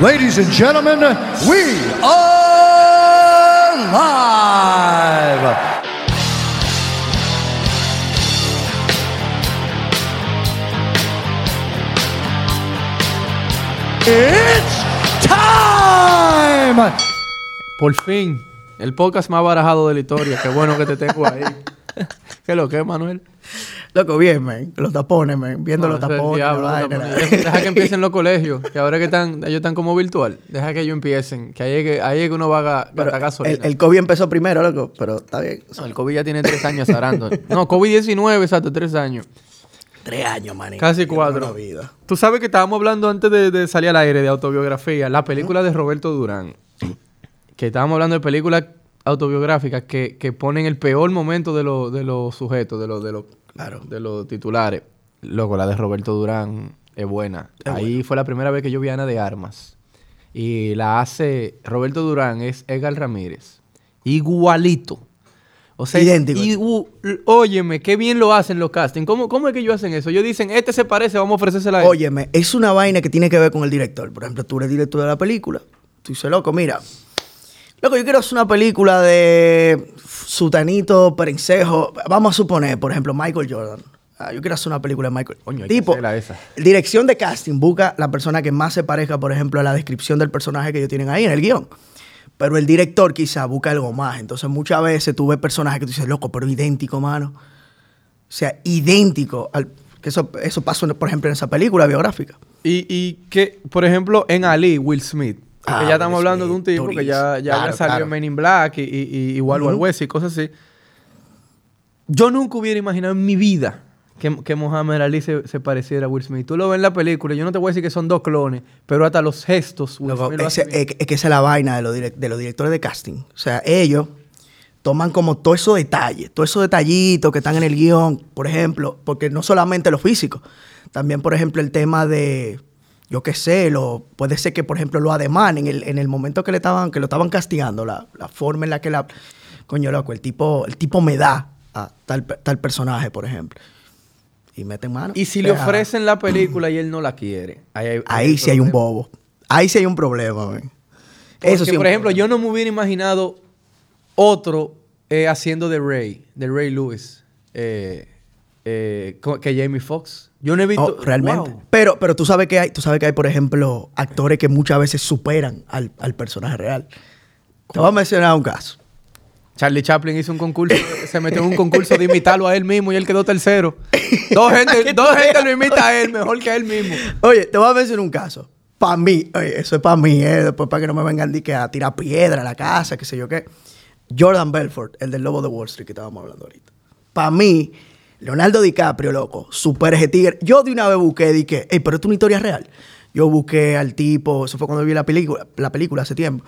Ladies and gentlemen, we are live. It's time. Por fin, el podcast más barajado de la historia. Qué bueno que te tengo ahí. ¿Qué lo que es, Manuel? Loco, bien, man. Los tapones, man. Viendo No, los tapones. diablo, los Deja, que empiecen los colegios. Que ahora que están, ellos están como virtual. Deja que ellos empiecen. Que ahí es que, ahí es que uno va a gastar gasolina. el, el COVID empezó primero, loco. Pero está bien. No, el COVID ya tiene tres años arando. No, COVID-19, exacto, tres años. Tres años, man. Casi cuatro. vida. Tú sabes que estábamos hablando antes de, de salir al aire de autobiografía, la película de Roberto Durán. Que estábamos hablando de películas autobiográficas que, que ponen el peor momento de, los de los sujetos, de los Claro. de los titulares. Loco, la de Roberto Durán es buena. Ahí fue la primera vez que yo vi a Ana de Armas. Y la hace Roberto Durán, es Edgar Ramírez. Igualito. O sea, Idéntico. y, u- l- óyeme, qué bien lo hacen los castings. ¿Cómo, ¿Cómo es que ellos hacen eso? Ellos dicen, este se parece, vamos a ofrecérsela a él. Óyeme, es una vaina que tiene que ver con el director. Por ejemplo, tú eres director de la película. Tú dices, loco, mira. Loco, yo quiero hacer una película de Sutanito, Perencejo. Vamos a suponer, por ejemplo, Michael Jordan. Ah, yo quiero hacer una película de Michael Coño, Tipo, esa. dirección de casting busca la persona que más se parezca, por ejemplo, a la descripción del personaje que ellos tienen ahí en el guion. Pero el director quizá busca algo más. Entonces, muchas veces tú ves personajes que tú dices, loco, pero idéntico, mano. O sea, idéntico. Al, que eso, eso pasó, por ejemplo, en esa película biográfica. Y, y que, por ejemplo, en Ali, Will Smith. Que Ah, ya estamos hablando de un tipo que ya, ya Claro, salió claro. Men in Black y, y, y igual. West y cosas así. Yo nunca hubiera imaginado en mi vida que, que Mohamed Ali se, se pareciera a Will Smith. Tú lo ves en la película, yo no te voy a decir que son dos clones, pero hasta los gestos, Will Loco, Smith lo hace ese- bien. es, que esa es la vaina de los, de los directores de casting. O sea, ellos toman como todos esos detalles, todos esos detallitos que están en el guion, por ejemplo, porque no solamente lo físico, también, por ejemplo, el tema de, yo qué sé, lo, puede ser que, por ejemplo, lo ademán en el, en el momento que le estaban, que lo estaban castigando, la, la forma en la que la, coño, loco, el tipo, el tipo me da a tal, tal personaje, por ejemplo. Y meten mano. Y si le ofrecen la película y él no la quiere, ahí, hay- Ahí sí hay un bobo. Ahí sí hay un problema, man. Porque, Eso sí. por ejemplo, yo no me hubiera imaginado otro eh, haciendo de Ray, de Ray Lewis, eh, eh, que Jamie Foxx. Yo no he visto. Oh, realmente. Wow. Pero, pero tú sabes que hay, tú sabes que hay, por ejemplo, actores que muchas veces superan al, al personaje real. Te voy a mencionar un caso. Charlie Chaplin hizo un concurso, se metió en un concurso de imitarlo a él mismo y él quedó tercero. Dos gente, dos gente lo imita a él mejor que a él mismo. Oye, te voy a mencionar un caso. Para mí, oye, eso es para mí, ¿eh? Después para que no me vengan que a tirar piedra a la casa, qué sé yo qué. Jordan Belfort, el del Lobo de Wall Street que estábamos hablando ahorita. Para mí, Leonardo DiCaprio, loco, super tigre. Yo de una vez busqué, di que, hey, pero esto es una historia real. Yo busqué al tipo, eso fue cuando vi la película, la película hace tiempo.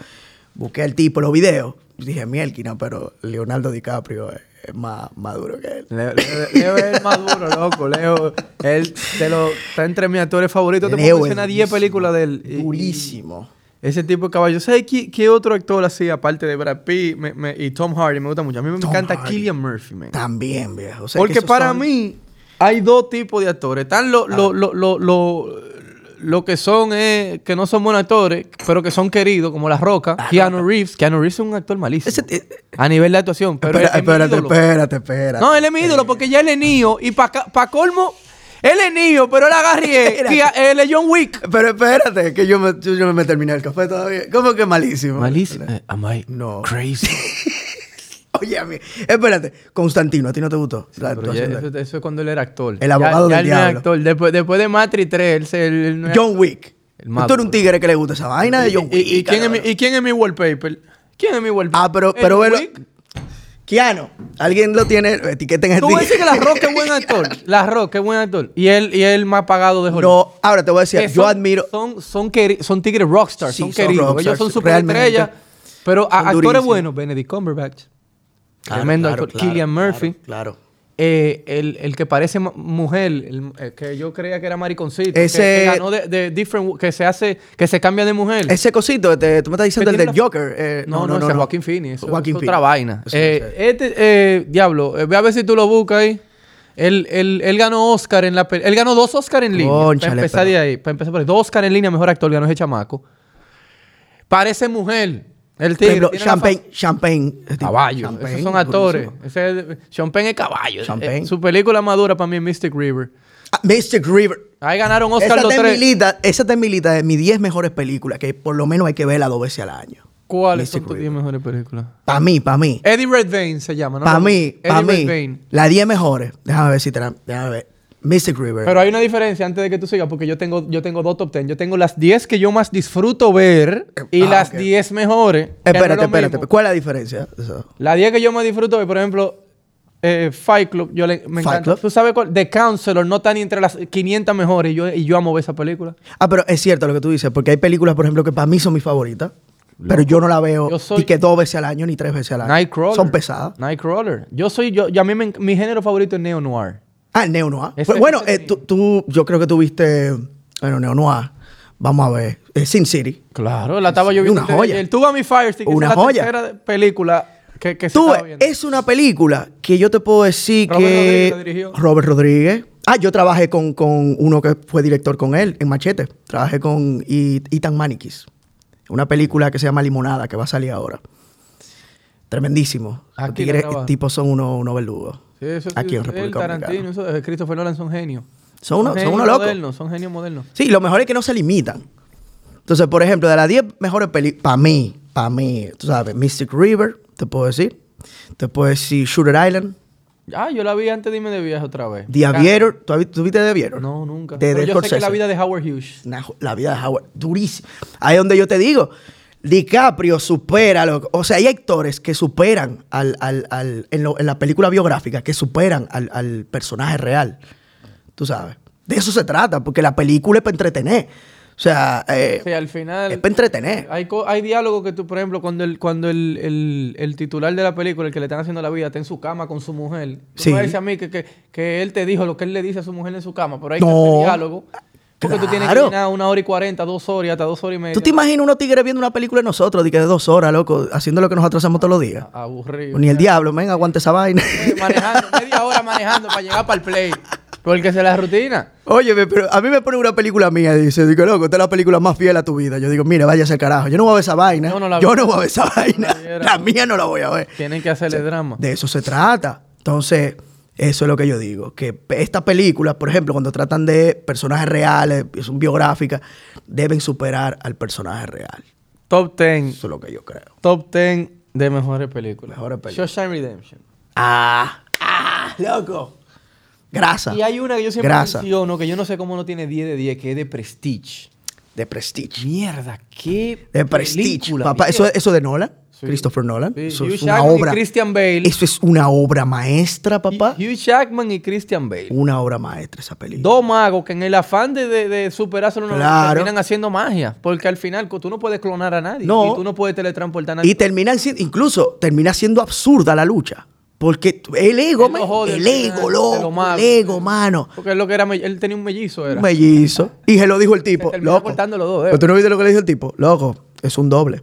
Busqué al tipo, los videos. Dije, mielquina, pero Leonardo DiCaprio es, es más, más duro que él. Leo, Leo- Leo es el más duro, loco. Leo, él de los, está entre mis actores favoritos. Te puedo mencionar 10 durísimo, películas de él. Y- Durísimo. Ese tipo de caballo. ¿Sabes qué, qué otro actor así, aparte de Brad Pitt me- me- y Tom Hardy? Me gusta mucho. A mí me Tom encanta Hardy. Killian Murphy, man. También, viejo. O sea, que Porque para son- mí hay dos tipos de actores. Están los lo, lo, lo, lo- lo que son, eh, que no son buenos actores, pero que son queridos, como La Roca, Keanu Reeves. Keanu Reeves es un actor malísimo. Ese- eh, a nivel de actuación. Pero Espera- es espérate, espérate, espérate. No, él es mi ídolo porque ya él es niño y para pa colmo, él es niño, pero él agarré Espérate. él es John Wick. Pero espérate, que yo, me, yo, yo no me terminé el café todavía. ¿Cómo que malísimo? Malísimo. Eh, am I No. crazy? Oye, a mí, espérate. Constantino, ¿a ti no te gustó? la Pero ya- eso, es cuando él era actor. El abogado ya, ya del él no es diablo. actor. Después, después de Matrix 3, él, se- él- él no es John Wick. El Tú eres un tigre que le gusta esa vaina de John ¿Y, Wick. y- y quién es mi. ¿Y quién es mi wallpaper? ¿Quién es mi wallpaper? Ah, pero, ¿El pero bueno. Wick? Keanu, alguien lo tiene, etiqueten Tú vas a decir que La Roca es buen actor. La Roca es buen actor. Y él, y él más pagado de Hollywood. No, ahora te voy a decir, Que yo son- admiro. Son, son, queri- son tigres rockstars, Sí, son son queridos. rockstars, Ellos son super realmente. estrellas. Pero a- Son actores durísimos. buenos, Benedict Cumberbatch. Claro, tremendo claro, actor. claro, Cillian Murphy. Claro. Eh, el, el que parece mujer, el, el que yo creía que era mariconcito, que- Ese- que, ganó de, de different, que se hace, que se cambia de mujer. Ese cosito, este, tú me estás diciendo el del la- Joker. eh, no, no, ese es Joaquín Phoenix. Eso, Joaquín es otra vaina. Eso Eh, no este, eh, diablo, eh, ve a ver si tú lo buscas ahí. Él, él, él ganó Oscar en la Él ganó dos Oscar en línea. Cónchale, para empezar pero- de ahí. Para empezar por ahí. Dos Oscar en línea, mejor actor, ganó ese chamaco. Parece mujer. El Por tigre. ejemplo, Champagne, Champagne. es tipo- Caballo. Champagne, Esos son actores. Ese es- Champagne es caballo. Champagne. Eh, su película madura para mí es Mystic River. Ah, Mystic River. Ahí ganaron Oscar Esa los tres. esa está en mi lista de mis 10 mejores películas, que por lo menos hay que verla dos veces al año. ¿Cuáles Mystic son tus River. 10 mejores películas? Para mí, para mí. Eddie Redmayne se llama, ¿no? Para mí, Eddie para mí. Las 10 mejores. Déjame ver si te la- Déjame ver. Mystic River. Pero hay una diferencia antes de que tú sigas, porque yo tengo, yo tengo dos top 10. Yo tengo las 10 que yo más disfruto ver y ah, las ok. 10 mejores. que no es espérate, espérate. mismo. ¿Cuál es la diferencia? Eso. La 10 que yo más disfruto ver, por ejemplo, eh, Fight Club, yo le, me Fight encanta. Club. ¿Tú sabes cuál? The Counselor no está ni entre las 500 mejores y yo, y yo amo ver esa película. Ah, pero es cierto lo que tú dices, porque hay películas, por ejemplo, que para mí son mis favoritas, pero yo no la veo soy- ni que dos veces al año ni tres veces al año. Nightcrawler. Son pesadas. Nightcrawler. Yo soy, yo, yo a mí me mi género favorito es Neo Noir. Ah, el Neo Noir. Ese- bueno, ese eh, tú, tú- yo creo que tú viste, bueno, Neo Noir. Vamos a ver. Eh, Sin City. Claro, la estaba yo viendo. una joya. El Tuba Mi Fire Stick. Una es la joya. tercera película que, que se Tú, viendo. es una película que yo te puedo decir Robert que... Rodríguez dirigió. Robert Rodríguez. Ah, yo trabajé con, con uno que fue director con él en Machete. Trabajé con Ethan Manikis. Una película que se llama Limonada, que va a salir ahora. Tremendísimo. Los Aquí la tigres- tipos son unos, unos verdugos. Sí, eso sí, Aquí en el República Tarantino, Dominicana. eso, Christopher Nolan son genios. Son unos- son unos locos. modernos, son genios modernos. Sí, lo mejor es que no se limitan. Entonces, por ejemplo, de las 10 mejores películas, para mí, para mí, tú sabes, Mystic River, te puedo decir. Te puedo decir Shooter Island, Ah, yo la vi antes de irme de viaje otra vez. The Aviator. ¿Tú, tú viste The Aviator? No, nunca. De, Pero de yo sé que la vida de Howard Hughes. La vida de Howard, durísima. Ahí es donde yo te digo, DiCaprio supera, lo- o sea, hay actores que superan al, al- al- en, lo- en la película biográfica, que superan al, al personaje real. Tú sabes. De eso se trata, porque la película es para entretener. O sea, eh, Sí, al final. es para entretener. Hay, diálogos que tú, por ejemplo, cuando el, cuando el, el- el titular de la película, el que le están haciendo la vida, está en su cama con su mujer. Tú Sí. me dices a mí que, que, que él te dijo lo que él le dice a su mujer en su cama, pero hay No. que diálogo. Porque tú tienes que llenar una hora y cuarenta, dos horas hasta dos horas y media. ¿Tú te imaginas unos tigres viendo una película de nosotros, de que de dos horas, loco, haciendo lo que nosotros hacemos todos los días? Aburrido. Ni el diablo, venga, aguante esa vaina. Eh, Manejando, media hora manejando para llegar para el play. Porque esa es la rutina. Oye, pero a mí me pone una película mía y dice, digo, loco, esta es la película más fiel a tu vida. Yo digo, mira, váyase al carajo. Yo no voy a ver esa vaina. Yo no la Yo vi. no voy a ver esa vaina. La mía no la voy a ver. Tienen que hacerle drama. De eso se trata. Entonces, eso es lo que yo digo. Que estas películas, por ejemplo, cuando tratan de personajes reales, y son biográficas, deben superar al personaje real. Top 10. Eso es lo que yo creo. Top 10 de mejores películas. Mejores películas. Shawshank Redemption. Ah, ah, loco. Grasa. Y hay una que yo siempre Grasa. menciono, que yo no sé cómo no tiene 10 de 10, que es de Prestige. De Prestige. Mierda, qué De Prestige. Papá, eso, eso de Nolan. Sí. Christopher Nolan. Sí, Eso Hugh es una Jackman y obra. Christian Bale. Eso es una obra maestra, papá. Hugh Jackman y Christian Bale. Una obra maestra esa película. Dos magos que en el afán de, de, de superarse uno Claro. terminan haciendo magia. Porque al final tú no puedes clonar a nadie. No. Y tú no puedes teletransportar a nadie. Y terminan siendo, incluso termina siendo absurda la lucha. Porque el ego, lo jode el ego, loco, magos. el ego, mano. Porque es lo que era, él tenía un mellizo, era. Un mellizo. Y se lo dijo el tipo, loco. los dos dedos. Pero tú no viste lo que le dijo el tipo, loco, es un doble.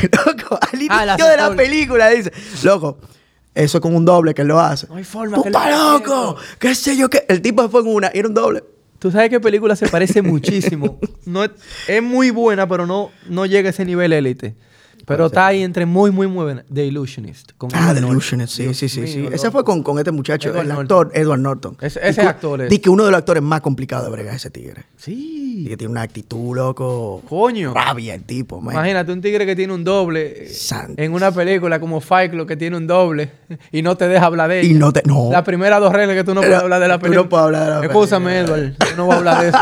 loco, al inicio Ah, la de la doble. película dice, loco, eso es con un doble que él lo hace. No hay forma Tú estás loco, qué sé yo qué. El tipo se fue en una y era un doble. Tú sabes que película se parece muchísimo. No es, es muy buena, pero no, no llega a ese nivel élite. Pero está ahí entre muy, muy, muy buena. The Illusionist. con Ah, The. Illusionist, sí, sí, sí, sí. Ese fue con, con este muchacho, Edward el Norton. actor Edward Norton. Ese- ese actor es. Di que uno de los actores más complicados de brega es ese tigre. Y Sí. que tiene una actitud, loco. Coño. Rabia el tipo, man. Imagínate un tigre que tiene un doble eh, Santo. en una película como Fight Club que tiene un doble y no te deja hablar de ella. Y no te- no. Las primeras dos reglas que tú no puedes Pero hablar de la tú no película. puedes hablar de la Escúchame, Edward. Yo no voy a hablar de eso.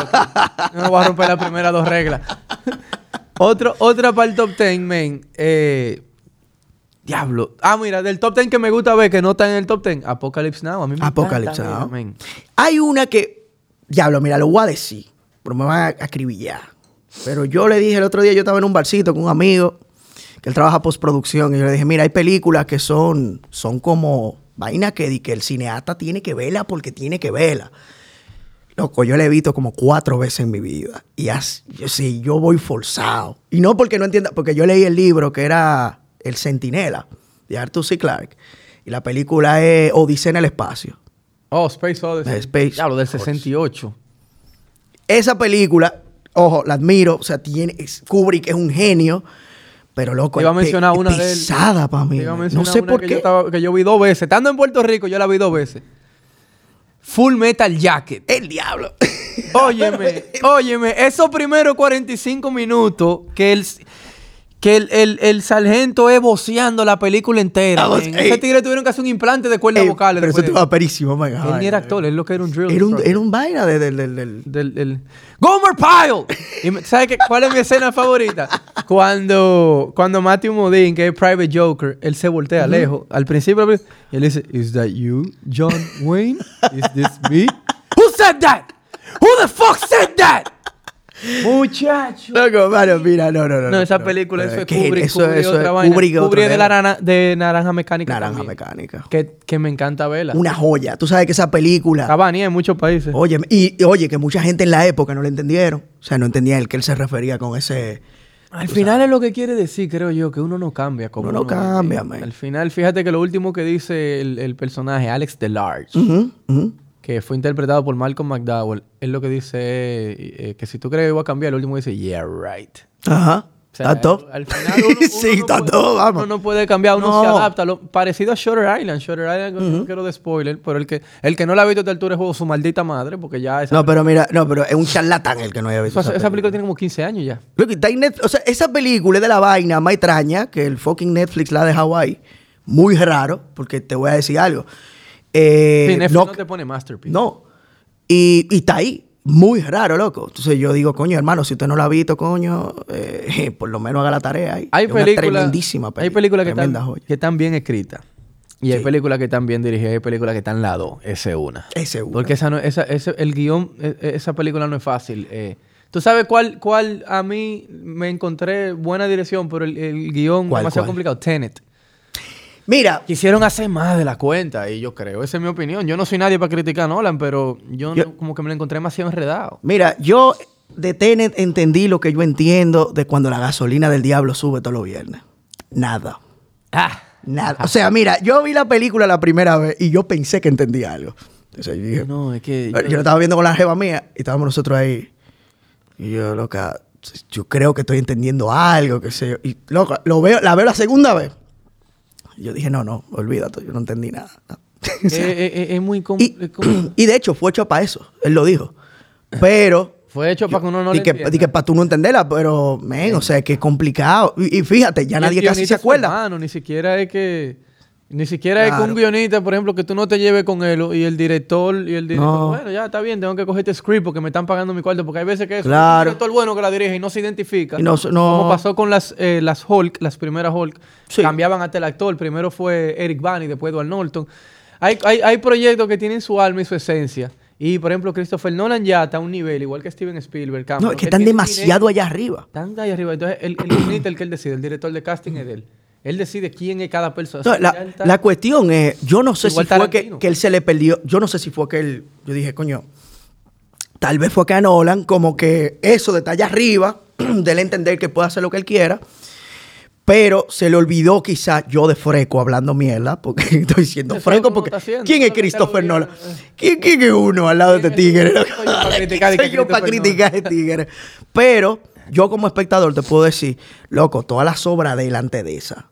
Yo no voy a romper las primeras dos reglas. Otro, otra para el top 10, men. Eh, diablo. Ah, mira, del top 10 que me gusta ver que no está en el top 10. Apocalypse Now. A mí me Apocalypse encanta, Now. men. Hay una que, diablo, mira, lo voy a decir, pero me van a acribillar. Pero yo le dije el otro día, yo estaba en un barcito con un amigo que él trabaja postproducción y yo le dije, mira, hay películas que son, son como vaina que, di que el cineasta tiene que verla porque tiene que verla. Loco, yo la he visto como cuatro veces en mi vida. Y así, yo, sí, yo voy forzado. Y no porque no entienda, porque yo leí el libro que era El Centinela, de Arthur C. Clarke. Y la película es Odisea en el espacio. Oh, Space Odyssey. Space del Odyssey. 68. Esa película, ojo, la admiro, o sea, tiene, es- Kubrick es un genio, pero loco, iba a es mencionar es una de él. pesada para mí. Iba a. No sé una por que qué. Yo estaba- que yo vi dos veces. Estando en Puerto Rico, yo la vi dos veces. Full Metal Jacket. El diablo. Óyeme, óyeme, esos primeros 45 minutos que el, que el, el, el sargento es voceando la película entera. Ah, men. ey. Ese tigre tuvieron que hacer un implante de cuerdas Ey, vocales. pero eso estaba perísimo, man. Él ni era actor, él lo que era un drill. Era un, era un vaina de- del- del- del- del, del- Gomer Pyle. ¿Sabes qué? cuál es mi escena favorita? Cuando, cuando Matthew Modine, que es Private Joker, él se voltea lejos. Al principio, y él dice, ¿Is that you, John Wayne? ¿Is this me? Who said that? Who the fuck said that? Muchacho. Loco, mano, mira, no, no, no. No, esa no. película, eso. Kubrick, Eso, Kubrick eso otra es vaina. Kubrick, Kubrick de, la de Naranja Mecánica Naranja también. mecánica. Que, que me encanta verla. Una joya. Tú sabes que esa película. Cabanía en muchos países. Oye, y, y oye, que mucha gente en la época no la entendieron. O sea, no entendía el que él se refería con ese. Al final es lo que quiere decir, creo yo, que uno no cambia como Uno no cambia, man. Al final, fíjate que lo último que dice el, el personaje, Alex DeLarge, ujú. Que fue interpretado por Malcolm McDowell, él lo que dice es eh, que si tú crees que iba a cambiar, lo último dice, yeah, right. Ajá. O sea, ¿Está todo? Al final uno, uno sí, no está puede- todo, vamos. Uno no puede cambiar, uno No. se adapta. Lo, parecido a Shutter Island. Shutter Island, no quiero de spoiler, pero el que, el que no la ha visto a esta altura de juego, su maldita madre, porque ya esa, No, pero mira, no, pero es un charlatán el que no haya visto. esa, esa película tiene como 15 años ya. Look, está en Netflix. O sea, esa película es de la vaina más extraña que el fucking Netflix la de Hawái. Muy raro, porque te voy a decir algo. Eh, Sí, Netflix no, no te pone Masterpiece. no. Y, y está ahí. Muy raro, loco. Entonces yo digo, coño, hermano, si usted no la ha visto, coño, eh, por lo menos haga la tarea ahí. Hay películas hay película. películas que están, joya. que están bien escritas. Y hay películas que están bien dirigidas, hay películas que están la dos, esa es una. Esa es una. Porque esa no, esa, ese- el guion, e- e- esa película no es fácil. eh. ¿Tú sabes cuál, cuál a mí me encontré buena dirección, pero el, el guion ¿Cuál, demasiado cuál? complicado? Tenet. Mira, Quisieron hacer más de la cuenta, y yo creo, esa es mi opinión. Yo no soy nadie para criticar a Nolan, pero yo, Yo- no- como que me lo encontré demasiado enredado. mira, yo de Tenet entendí lo que yo entiendo de cuando la gasolina del diablo sube todos los viernes. Nada. Ah, Nada. O sea, mira, yo vi la película la primera vez y yo pensé que entendía algo. Entonces yo dije, no, es que... yo, lo estaba viendo con la jeva mía y estábamos nosotros ahí. Y yo, loca, yo creo que estoy entendiendo algo, qué sé yo. Y, loca, lo veo, la veo la segunda vez. Yo dije, no, no, olvídate, yo no entendí nada. O eh, sea, eh, eh, es muy... y, y de hecho fue hecho para eso, él lo dijo. Pero... Fue hecho para que uno no y le que, y que para tú no entenderla, pero, men, o sea, que es complicado. Y, y fíjate, ya nadie casi se acuerda. hermano, ni siquiera es que. Ni siquiera es que un guionista, por ejemplo, que tú no te lleves con él y el director y el director. No. Bueno, ya está bien, tengo que coger este script porque me están pagando mi cuarto. Porque hay veces que es Claro. un director bueno que la dirige y no se identifica. Y no- no- Como pasó con las, eh, las Hulk, las primeras Hulk. Sí. Cambiaban hasta el actor. Primero fue Eric Bana y después Edward Norton. Hay, hay, hay proyectos que tienen su alma y su esencia. Y, por ejemplo, Christopher Nolan ya está a un nivel, igual que Steven Spielberg. No, Cameron, es que están demasiado allá arriba. están ahí arriba. Entonces, el, el guionista es el que él decide. El director de casting es de él. Él decide quién es cada persona. No, la, cuestión es, yo no sé Igual si fue que, que él se le perdió, yo no sé si fue que él, yo dije, coño, tal vez fue que a Nolan, como que eso de allá arriba, de él entender que puede hacer lo que él quiera, pero se le olvidó quizá yo de freco hablando mierda, porque estoy es freco, porque haciendo, ¿quién es Christopher Nolan? ¿Quién, quién es uno al lado de este tigre? Soy yo para criticar a este tigre. Pero yo como espectador te puedo decir, loco, toda la sobra delante de esa.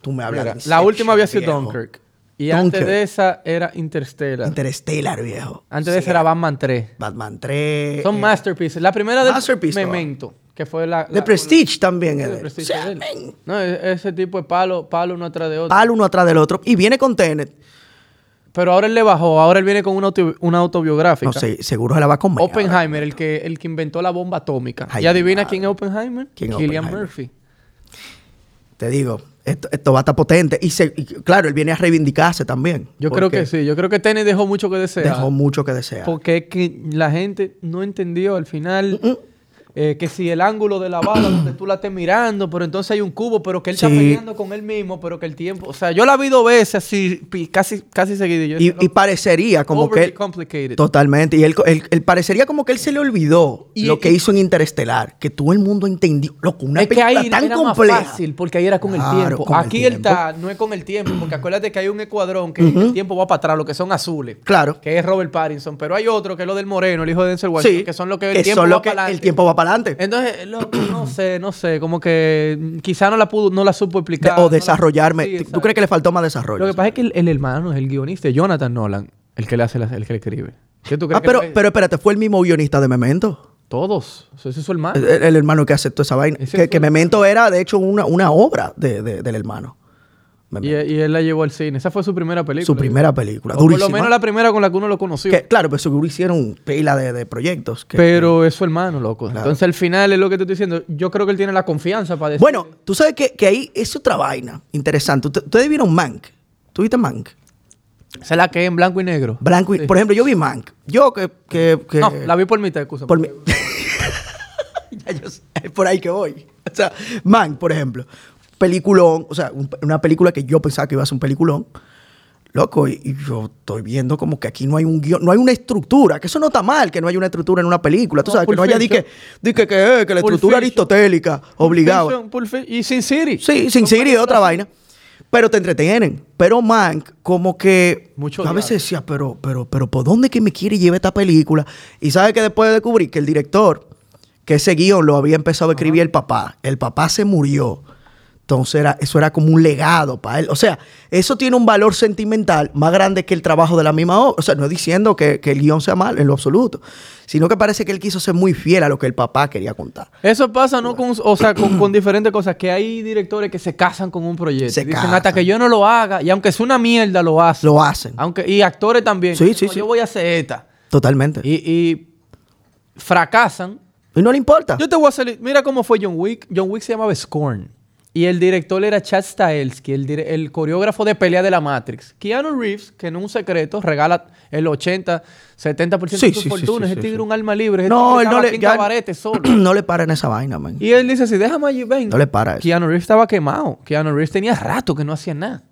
Tú me hablas Mira, de la última había sido viejo. Dunkirk. Y antes de esa era Interstellar. Interstellar, viejo. antes de esa era Batman 3. Batman 3. Son eh, masterpieces. La primera de Memento, que fue la... The la- Prestige también Sí, es The de él. Prestige O sea, de él. men, No, e- ese tipo de palo, palo uno atrás de otro. palo uno atrás del otro. Y viene con Tenet. Pero ahora él le bajó. Ahora él viene con una, auto- una autobiográfica. No sé, seguro se la va a comer. Oppenheimer, el que, el que inventó la bomba atómica. Ay, ¿Y adivina madre. quién es Oppenheimer? ¿Quién Killian Oppenheimer? Murphy. Te digo, esto, esto va a estar potente. Y, se- y claro, él viene a reivindicarse también. Yo creo que sí. Yo creo que Tenet dejó mucho que desear. Dejó mucho que desear. Porque es que la gente no entendió al final eh, que si el ángulo de la bala donde tú la estés mirando, pero entonces hay un cubo, pero que él está peleando con él mismo, pero que el tiempo... O sea, yo la vi dos veces así, casi, casi seguido. Yo Y, y parecería como que... él-. Totalmente. Y él, él- él parecería como que él se le olvidó Y- lo que y- hizo en Interestelar. Que todo el mundo entendió. Loco, una es que ahí tan era compleja. más fácil porque ahí era con el tiempo. con el Aquí él está, no es con el tiempo, porque acuérdate que hay un escuadrón que el tiempo va para atrás, los que son azules. Claro. Que es Robert Pattinson, pero hay otro que es lo del Moreno, el hijo de Denzel Washington, Sí. que son los que el que tiempo va lo que para el tiempo va para para adelante. Entonces, loco, no sé, no sé, como que quizá no la pudo, no la supo explicar. o no la- desarrollarme. Sí, ¿Tú crees que le faltó más desarrollo? Lo que pasa es que el, el hermano es el guionista, Jonathan Nolan, el que le hace, la- el que le escribe. ¿Qué tú crees Ah, que pero, le- pero espérate, fue el mismo guionista de Memento. Todos. Ese es su hermano. El, el hermano que aceptó esa vaina. Que, Memento era, de hecho, una, una obra de- de- del hermano. Y, él la llevó al cine. Esa fue su primera película. Su primera película. O por lo menos la primera con la que uno lo conoció. Que, claro, pero seguro hicieron pila de, de proyectos. que- pero es su hermano, loco. Claro. Entonces, al final es lo que te estoy diciendo. Yo creo que él tiene la confianza para decir. Bueno, tú sabes que, ahí es otra vaina interesante. Usted- Ustedes vieron Mank. ¿Tú viste Mank? Esa es la que es en blanco y negro. Blanco y- Sí. Por ejemplo, yo vi Mank. Yo que... No, la vi por mitad, excusa. por mi- Ya yo sé, es por ahí que voy. O sea, Mank, por ejemplo. Peliculón. O sea, un- una película que yo pensaba que iba a ser un peliculón. Loco, y, y yo estoy viendo como que aquí no hay un guion, no hay una estructura, que eso no está mal, que no haya una estructura en una película. Tú No, sabes, que no haya di que, Fiction. di que, que, eh, que la Pulp estructura Fiction. aristotélica, obligado. Y Sin City. Sí, sin Siri es otra vaina. Pero te entretienen. Pero Mank, como que. Mucho a veces decía, pero, pero, pero, ¿por dónde que me quiere llevar esta película? Y sabes que después descubrí que el director, que ese guion lo había empezado a escribir el papá. El papá se murió. Entonces era, eso era como un legado para él. O sea, eso tiene un valor sentimental más grande que el trabajo de la misma obra. O sea, no diciendo que, que el guion sea mal en lo absoluto, sino que parece que él quiso ser muy fiel a lo que el papá quería contar. Eso pasa, ¿no? Con, o sea, con, con diferentes cosas. Que hay directores que se casan con un proyecto. Se Dicen, casan. hasta que yo no lo haga. Y aunque sea una mierda, lo hacen. Lo hacen. Aunque, y actores también. Sí, sí, No, sí. Yo voy a hacer esta. Totalmente. Y, Y, y fracasan. no le importa. Yo te voy a salir. Mira cómo fue John Wick. John Wick se llamaba Scorn. Y el director era Chad Stahelski, el, el coreógrafo de pelea de la Matrix. Keanu Reeves, que no es un secreto, regala el 80, 70% Sí, de su sí, fortuna. sí, Ese sí, tigre sí. un alma libre. No, él no le, ya- solo. no le para en esa vaina, man. Y él dice así, déjame allí, ven. No le para eso. Keanu Reeves estaba quemado. Keanu Reeves tenía rato que no hacía nada.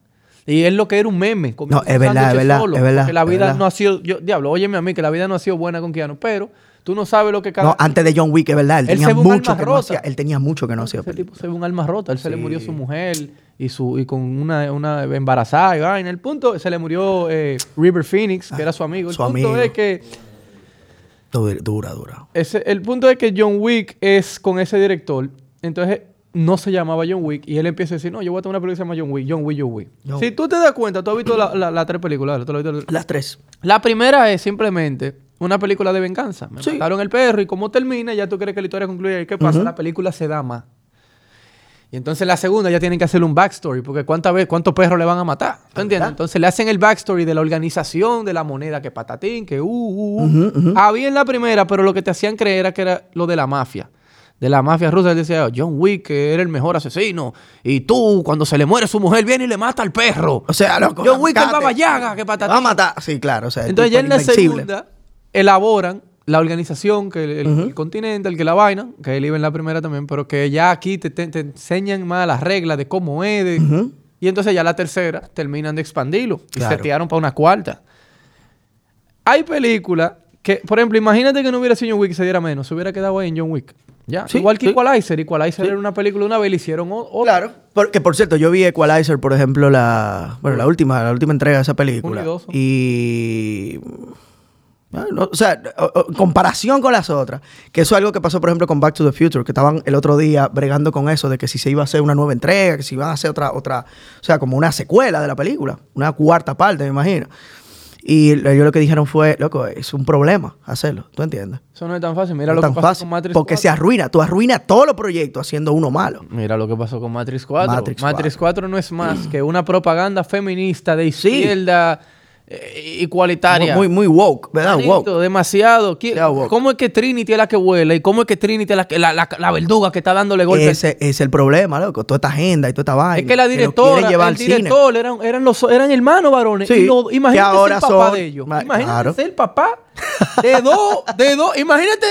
Y él lo que era un meme. No, es verdad, es verdad, solo, es verdad, porque la es vida verdad. no ha sido... Yo, diablo, óyeme a mí, que la vida no ha sido buena con Keanu. Pero tú no sabes lo que cada... No, antes de John Wick, es verdad. Él, Él tenía mucho que no hacía. Él tenía mucho que no hacía. Ese tipo se ve un alma rota. Él se le murió su mujer y su y con una, una embarazada y vaina. El punto, se le murió eh, River Phoenix, que era su amigo. El su punto amigo. es que Dura, dura, ese, el punto es que John Wick es con ese director. Entonces no se llamaba John Wick y él empieza a decir, no, yo voy a tener una película que se llama John Wick, John Wick, John Wick. John si tú te das cuenta, tú has visto la- la- las tres películas. ¿tú lo has visto? Las tres. La primera es simplemente una película de venganza. Me Sí. mataron el perro y cómo termina, ya tú crees que la historia concluye. ¿Y qué pasa? La película se da más. Y entonces la segunda ya tienen que hacerle un backstory, porque ¿cuántas veces, cuántos perros le van a matar? ¿Tú entiendes? Entonces le hacen el backstory de la organización, de la moneda, que patatín, que uh, uh, uh. Ujú, ujú. Había en la primera, pero lo que te hacían creer era que era lo de la mafia. De la mafia rusa, él decía, John Wick, que era el mejor asesino. Y tú, cuando se le muere su mujer, viene y le mata al perro. O sea, loco. John Wick, el. Baba Yaga, que patatín. Va a matar. Sí, claro. O sea, el Entonces ya en la segunda elaboran la organización, que el, continente, el que la vaina, que él iba en la primera también, pero que ya aquí te, te- te enseñan más las reglas de cómo es. de-. Y entonces ya la tercera terminan de expandirlo y Claro. se tiraron para una cuarta. Hay películas que, por ejemplo, imagínate que no hubiera sido John Wick y se diera menos, se hubiera quedado ahí en John Wick. Ya. Sí, Igual que sí. Equalizer. Equalizer era una película una vez, le hicieron otra. Claro. Porque, por cierto, yo vi Equalizer, por ejemplo, la... Bueno, la última, la última entrega de esa película. Y ah, o sea, o- comparación con las otras. Que eso es algo que pasó, por ejemplo, con Back to the Future, que estaban el otro día bregando con eso, de que si se iba a hacer una nueva entrega, que si iban a hacer otra, otra, o sea, como una secuela de la película, una cuarta parte, me imagino. Y ellos lo que dijeron fue, loco, es un problema hacerlo, ¿tú entiendes? Eso no es tan fácil. Mira No lo es que tan pasó fácil, con Matrix porque 4. se arruina, tú arruinas todos los proyectos haciendo uno malo. Mira lo que pasó con Matrix 4. Matrix Matrix, 4. no es más que una propaganda feminista de Sí. Eh, igualitaria. Muy, muy woke, ¿verdad? Manito, Woke. demasiado. ¿Qui- Demasiado woke. ¿Cómo es que Trinity es la que vuela? ¿Y cómo es que Trinity es la, que- la, la, la verduga que está dándole golpes? Ese es el problema, loco. Toda esta agenda y toda esta vaina. Es que la directora, el director eran, eran, los, eran hermanos varones. Sí, Y lo- imagínate que ahora ser papá son- de ellos. Ma- Imagínate claro. ser papá de dos, de dos. Imagínate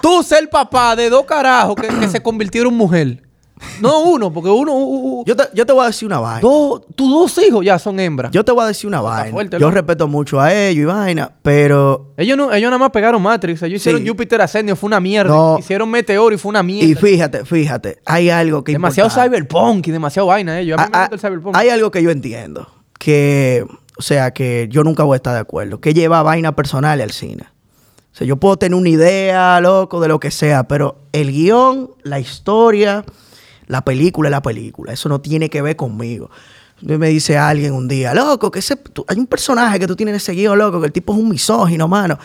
tú ser papá de dos carajos que, que se convirtieron en mujer. No uno, porque uno. uh, uh, Yo te, yo te voy a decir una vaina. dos, tus dos hijos ya son hembras. Yo te voy a decir una vaina. fuerte, yo respeto mucho a ellos y vaina, pero. Ellos, no, ellos nada más pegaron Matrix. Ellos hicieron. Júpiter Ascendio, fue una mierda. No. Hicieron Meteoro y fue una mierda. Y fíjate, fíjate, hay algo que. demasiado cyberpunk y demasiado vaina ellos. A mí me Ah, gusta el ah, cyberpunk. Hay algo que yo entiendo. Que. O sea, que yo nunca voy a estar de acuerdo. Que lleva vaina personal al cine. O sea, yo puedo tener una idea, loco, de lo que sea, pero el guion, la historia, la película es la película. Eso no tiene que ver conmigo. Me dice alguien un día, loco, que ese, tú- hay un personaje que tú tienes en ese guion, loco, que el tipo es un misógino, mano.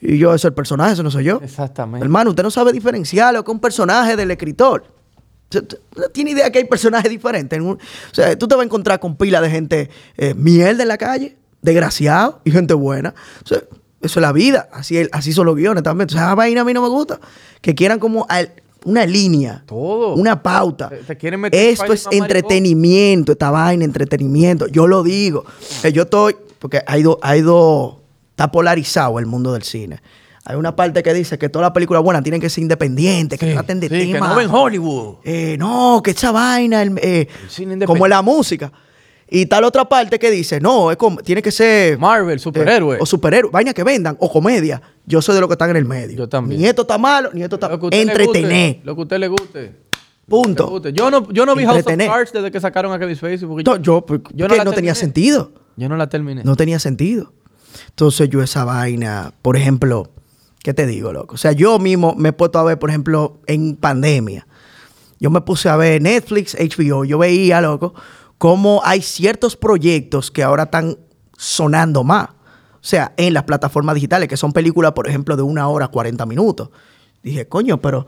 Y yo, ese es el personaje, eso no soy yo. Exactamente. Hermano, usted no sabe diferenciar lo que es un personaje del escritor. O sea, ¿tú ¿No tiene idea que hay personajes diferentes? En un- o sea, tú te vas a encontrar con pila de gente eh, mierda en la calle, desgraciado y gente buena. O sea, eso es la vida. Así, así son los guiones también. Sea, esa vaina a mí no me gusta. Que quieran como al- una línea. Todo. Una pauta. Te- te quieren meter Esto es maricón. entretenimiento, esta vaina, entretenimiento. Yo lo digo. Que yo estoy, porque hay dos, hay dos, está polarizado el mundo del cine. Hay una parte que dice que todas las películas buenas tienen que ser independientes, que Sí, traten de sí, que temas. no ven Hollywood. Eh, no, que esa vaina, el- eh, cine independiente. como la música. Y tal otra parte que dice, no, es como, tiene que ser... Marvel, superhéroe. eh, o superhéroe, vaina que vendan, o comedia. Yo soy de los que están en el medio. Yo también. Ni esto está malo, ni esto está... Lo que a usted le Entretener. Lo que a usted le guste. Punto. Yo no, yo no vi House of. Cards desde que sacaron a Kevin Spacey. Porque No, yo, pues, yo la no tenía sentido. Yo no la terminé. No tenía sentido. Entonces yo esa vaina, por ejemplo, ¿qué te digo, loco? O sea, yo mismo me he puesto a ver, por ejemplo, en pandemia. Yo me puse a ver Netflix, HBO. Yo veía, loco, cómo hay ciertos proyectos que ahora están sonando más. O sea, en las plataformas digitales, que son películas, por ejemplo, de una hora 40 minutos. Dije, coño, pero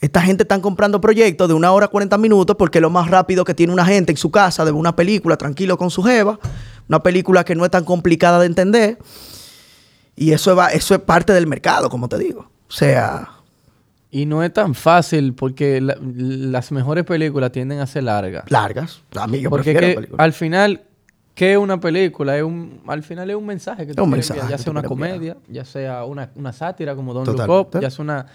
esta gente están comprando proyectos de una hora 40 minutos porque es lo más rápido que tiene una gente en su casa de una película tranquilo con su jeva. Una película que no es tan complicada de entender. Y eso es parte del mercado, como te digo. O sea, Y no es tan fácil porque la- las mejores películas tienden a ser largas. largas. A mí yo porque prefiero que al final, ¿qué es una película? Es un, al final es un mensaje que Es tú un mensaje enviar, ya sea una enviar. comedia, ya sea una, una sátira como Don Totalmente. Look Up, ya sea una,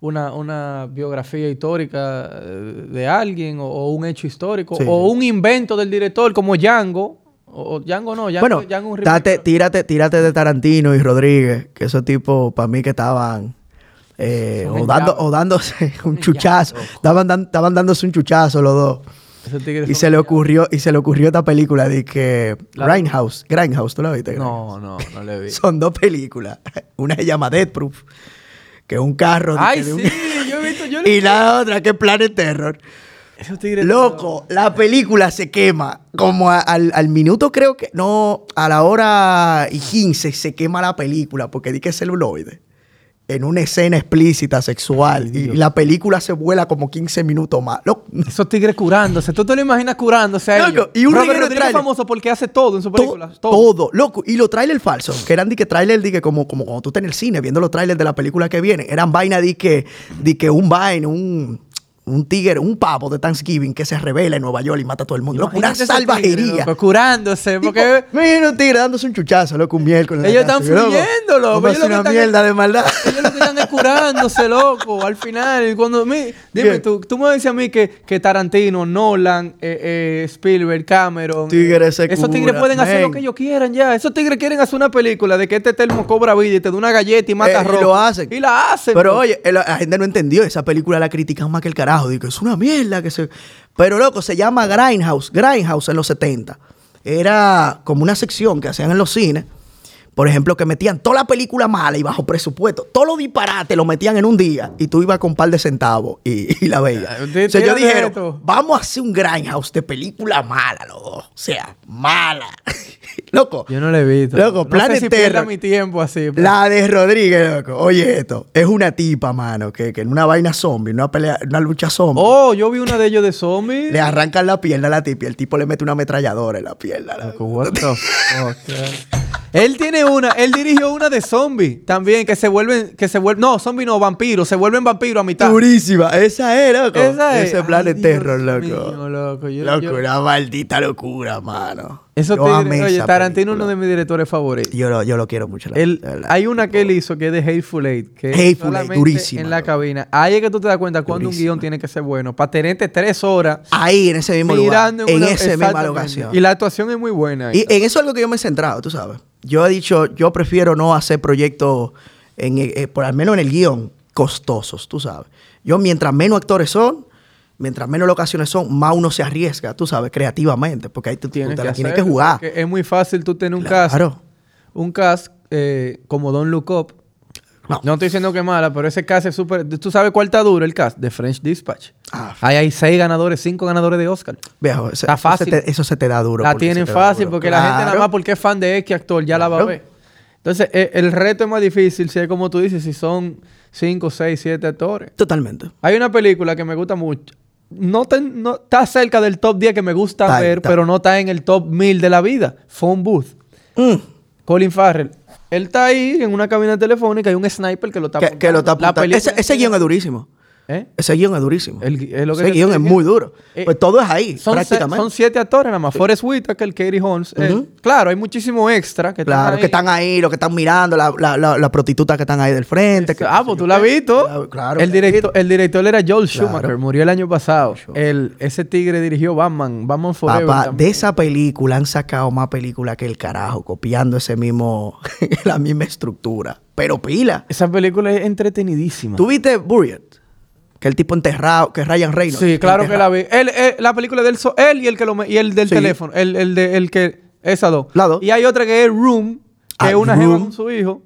una, una biografía histórica eh, de alguien o, o un hecho histórico Sí, o sí. un invento del director como Django. O, o Django no, Django, bueno, Django un tírate, tírate de Tarantino y Rodríguez, que esos tipos para mí que estaban eh, o, dando, dándose un chuchazo. Estaban, dan- estaban dándose un chuchazo los dos. Y se le ocurrió, y se le ocurrió esta película de que La- Grindhouse, Grindhouse, ¿tú la viste? No, no, no le vi. Son dos películas. Una se llama Death Proof, que es un carro. de Ay, de un- sí, yo he visto, yo le y la otra que es Planet Terror. Esos tigres Loco, la película se quema. Como a- al, al minuto, creo que. No, a la hora y 15 se quema la película porque di que es celuloide. En una escena explícita sexual. y la película se vuela como 15 minutos más. Loco, Esos tigres curándose. ¿Tú te lo imaginas curándose a ellos? y un Robert es famoso porque hace todo en su To- película. todo. loco. Y los trailers falsos, que eran de que trailers, de que como, como cuando tú estás en el cine viendo los trailers de la película que viene, eran vaina de que, de que un vaina, un, un tigre, un pavo de Thanksgiving que se revela en Nueva York y mata a todo el mundo. Loco, una salvajería. loco, curándose. Porque Mira un tigre dándose un chuchazo, loco, un miércoles. Ellos están Y, fluyendo, loco. a Ellos una mierda de maldad. ellos lo que están es curándose, loco. Al final, cuando... dime, tú, tú me decías a mí que, que Tarantino, Nolan, eh, eh, Spielberg, Cameron... Tigres se Esos tigres pueden hacer lo que ellos quieran ya. Esos tigres quieren hacer una película de que este termo cobra vida y te da una galleta y mata Eh, y ropa. lo hacen. Y la hacen. Pero oye, la gente no entendió. Esa película la critican más que el carajo. Digo, es una mierda que se... Pero loco, se llama Grindhouse. Grindhouse en los 70. Era como una sección que hacían en los cines. Por ejemplo, que metían toda la película mala y bajo presupuesto. Todos los disparates lo metían en un día. Y tú ibas con un par de centavos y, y la veías. Ah, O sea, dijeron, esto. vamos a hacer un Grindhouse de película mala los dos. O sea, mala. loco. Yo no le he visto. Loco, no sé Planet si pierda Terror. mi tiempo así. pero- La de Rodríguez, loco. Oye, esto. Es una tipa, mano, que, que en una vaina zombie, en una pelea, una lucha zombie, Oh, yo vi una de ellos de zombies. le arrancan la pierna a la tipa y el tipo le mete una ametralladora en la pierna. loco. Loco, what the fuck. Él tiene una, él dirigió una de zombies también, que se vuelven, que se vuelven, no, zombies no, vampiros, se vuelven vampiros a mitad. Durísima. Esa es, loco. Esa es. Ese plan de terror, loco. mío, loco. Yo- una maldita locura, mano. Eso Yo te amé oye, Tarantino es uno de mis directores favoritos. Yo lo, yo lo quiero mucho. la- hay una que él hizo que es de Hateful Eight, que Hateful Eight, durísima, en la loco. cabina. Ahí es que tú te das cuenta cuando un guion tiene que ser bueno. Para tenerte tres horas Ahí, en ese mismo lugar. En una- esa misma locación. Y la actuación es muy buena. Y en eso es algo que yo me he centrado, tú sabes. Yo he dicho, yo prefiero no hacer proyectos, en, eh, eh, por al menos en el guion, costosos, tú sabes. Yo, mientras menos actores son, mientras menos locaciones son, más uno se arriesga, tú sabes, creativamente, porque ahí tú, tienes que, la tienes que jugar. Es muy fácil tú tener un cast, Claro, un cast eh, como Don Look Up, No. No estoy diciendo que es mala, pero ese cast es súper... ¿Tú sabes cuál está duro el cast? De French Dispatch. Ah. Ahí hay seis ganadores, cinco ganadores de Oscar. Viejo, Está eso fácil. se te- Eso se te da duro. La tienen fácil porque la gente nada más porque es fan de X actor ya la va a ver. Entonces, e- el reto es más difícil si es como tú dices, si son cinco, seis, siete actores. Totalmente. Hay una película que me gusta mucho. No, te- no- está cerca del top 10 que me gusta Está ver, pero no está en el top 1000 de la vida. Phone Booth. Mm. Colin Farrell. Él está ahí en una cabina telefónica y hay un sniper que lo está Que, que lo está apuntando. Ese, ese guion es durísimo. ¿Eh? Ese guion es durísimo. El gui- es lo que ese guion es muy duro. Eh, pues todo es ahí, Son, se- prácticamente. son siete actores nada más. Forrest Whitaker, Katie Holmes. eh, Ujú. claro, hay muchísimo extra que Claro, están ahí. que están ahí, los que están mirando, la, la, la, la prostituta que están ahí del frente. que- ah, pues tú la has visto. Claro, el, director, el director era Joel Claro. Schumacher, murió el año pasado. El, ese tigre dirigió Batman, Batman Forever. Papá, de esa película han sacado más películas que el carajo, copiando ese mismo, la misma estructura. Pero pila. Esa película es entretenidísima. ¿Tú viste Buried? Que el tipo enterrado, que Ryan Reynolds. Sí, claro que la vi. Él, él- la película del so- él y el que lo y el del Sí. teléfono, el, el de el que esa dos. La dos. Y hay otra que es Room, que Ah, es una Room. con su hijo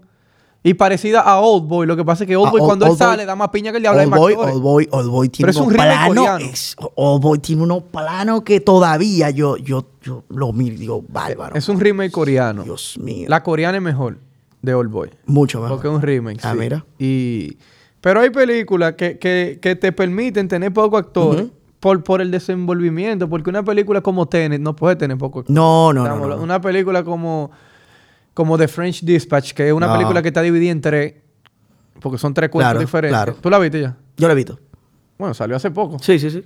y parecida a Old Boy. Lo que pasa es que Old Ah, Boy Old- cuando él Boy- sale da más piña que el diablo Old más Boy. Old Boy, Old Boy tiene Pero es un coreano. es- Old Boy tiene unos planos que todavía yo, yo, yo lo miro y digo, bárbaro. Es un remake coreano. Dios mío. La coreana es mejor de Old Boy. Mucho mejor. Porque es un remake. Ah, sí. mira. Y, pero hay películas que, que, que te permiten tener poco actor por, por el desenvolvimiento. Porque una película como Tenet no puede tener poco actor. No, no, no, Estamos no. hablando- Una película como, como The French Dispatch, que es una No. película que está dividida en tres. Porque son tres cuentos Claro, diferentes. claro. ¿Tú la viste ya? Yo lo he visto. Bueno, salió hace poco. Sí, sí, sí.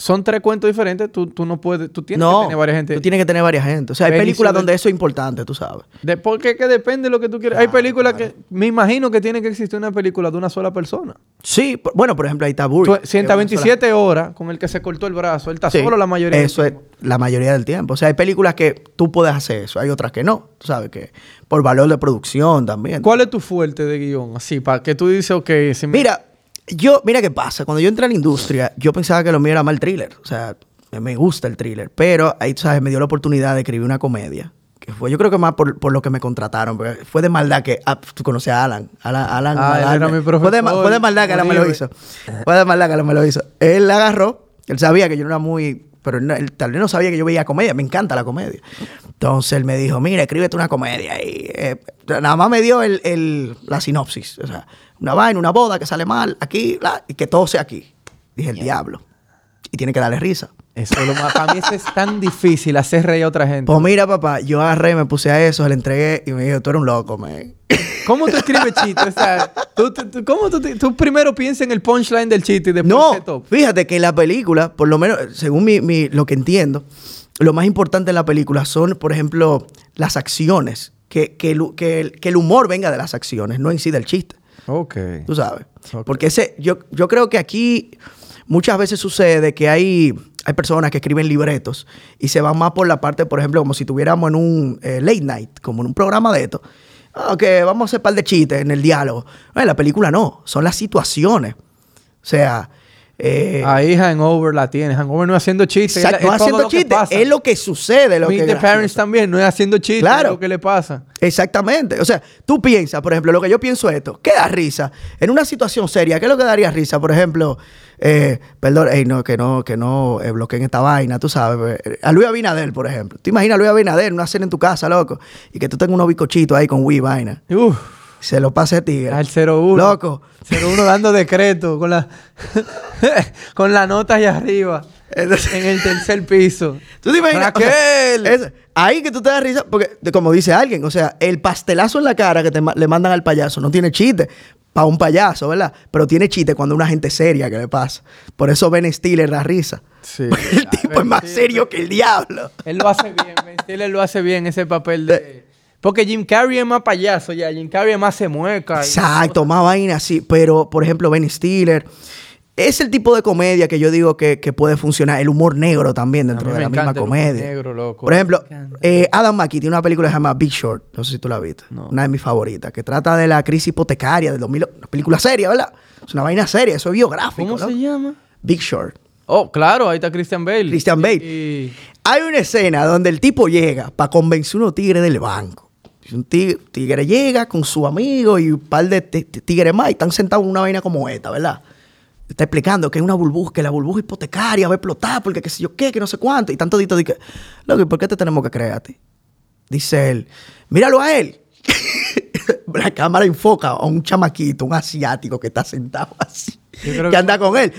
Son tres cuentos diferentes. Tú, tú no puedes... Tú tienes no, que tener varias gente. tú tienes que tener varias gente. O sea, hay películas donde eso es importante, tú sabes. De, porque es que depende de lo que tú quieras. Hay películas que... Me imagino que tiene que existir una película de una sola persona. Sí, por- bueno, por ejemplo, ahí está Buried. Tú- que es una 127 horas con el que se cortó el brazo. Él está Sí, solo la mayoría del Eso es la mayoría del tiempo. O sea, hay películas que tú puedes hacer eso, hay otras que no. Tú sabes que por valor de producción también. ¿Cuál es tu fuerte de guion? Así, para que tú dices, ok, si me- Mira, yo, mira qué pasa. Cuando yo entré a la industria, yo pensaba que lo mío era mal thriller. O sea, me gusta el thriller. Pero ahí, sabes, me dio la oportunidad de escribir una comedia. Que fue, yo creo que más por, por lo que me contrataron. Porque fue de maldad que. ah, tú conoces a Alan. Alan, Alan, Ah, Alan- era mi Fue de, profesor, fue de maldad que Alan me lo hizo. Fue de maldad que Alan me lo hizo. Él la agarró. Él sabía que yo no era muy. Pero él, él tal vez no sabía que yo veía comedia. Me encanta la comedia. Entonces él me dijo: Mira, escríbete una comedia. Y eh, nada más me dio el, el- la sinopsis. O sea, una vaina, una boda que sale mal aquí bla, y que todo sea aquí. Dije: El diablo. Y tiene que darle risa. Eso es lo más... Para mí eso es tan difícil hacer reír a otra gente. Pues mira, papá, yo agarré, me puse a eso, le entregué y me dijo: Tú eres un loco, man. ¿Cómo tú escribes chistes? O sea, tú, tú- ¿cómo tú, tú primero piensas en el punchline del chiste y después No, top? fíjate que en la película, por lo menos, según mi, mi- lo que entiendo, lo más importante en la película son, por ejemplo, las acciones. Que, que, el, que el- que el humor venga de las acciones, no en sí del chiste. Ok. Tú sabes. Ok. Porque ese, yo, yo creo que aquí muchas veces sucede que hay, hay personas que escriben libretos y se van más por la parte, por ejemplo, como si tuviéramos en un eh, late night, como en un programa de esto. Ah, que vamos a hacer par de chistes en el diálogo. En la película no, son las situaciones. O sea, eh, Ahí Hangover la tienes. Hangover no es haciendo chistes. es- exacto, es no todo haciendo chistes, es lo que sucede. Lo Meet que es the. Parents también no es haciendo chistes. Claro. Es lo que le pasa. Exactamente. O sea, tú piensas, por ejemplo, lo que yo pienso es esto. ¿Qué da risa? En una situación seria, ¿qué es lo que daría risa? Por ejemplo, eh, perdón, ey, no, que no, que no eh, bloqueen esta vaina, tú sabes. eh, A Luis Abinader, por ejemplo. ¿Te imaginas a Luis Abinader en una cena en tu casa, loco? Y que tú tengas unos bicochitos ahí con Wii vaina. Uf. Se lo pase a ti. Al 01. Loco. 01 dando decreto con la con la nota allá arriba. Entonces- en el tercer piso. ¿Tú te imaginas? O sea, es- ahí que tú te das risa, porque como dice alguien, o sea, el pastelazo en la cara que te le mandan al payaso no tiene chiste para un payaso, ¿verdad? Pero tiene chiste cuando una gente seria que le pasa. Por eso Ben Stiller da risa. Sí. el tipo es más serio que el diablo. Él lo hace bien, Ben Stiller lo hace bien ese papel de porque Jim Carrey es más payaso ya, Jim Carrey es más se mueca. Exacto, más vaina así. Pero, por ejemplo, Ben Stiller. Es el tipo de comedia que yo digo que, que puede funcionar. El humor negro también dentro de la misma encanta el humor comedia. negro, loco. Por ejemplo, eh, Adam McKee tiene una película que se llama Big Short. No sé si tú la viste. No. Una de mis favoritas. Que trata de la crisis hipotecaria del 2000. Una película seria, ¿verdad? Es una vaina seria. Eso es biográfico. ¿Cómo ¿no? se llama? Big Short. Oh, claro, ahí está Christian Bale. Christian Bale. Y- Hay una escena donde el tipo llega para convencer a unos tigres del banco. Un tigre, tigre llega con su amigo y un par de ti- ti- tigres más y están sentados en una vaina como esta, ¿verdad? Está explicando que es una burbuja, que la burbuja hipotecaria va a explotar porque qué sé yo qué, que no sé cuánto. Y tanto dito que, loco, ¿y por qué te tenemos que creer a ti? Dice él, míralo a él. la cámara enfoca a un chamaquito, un asiático que está sentado así. Yo creo Que que- anda con él.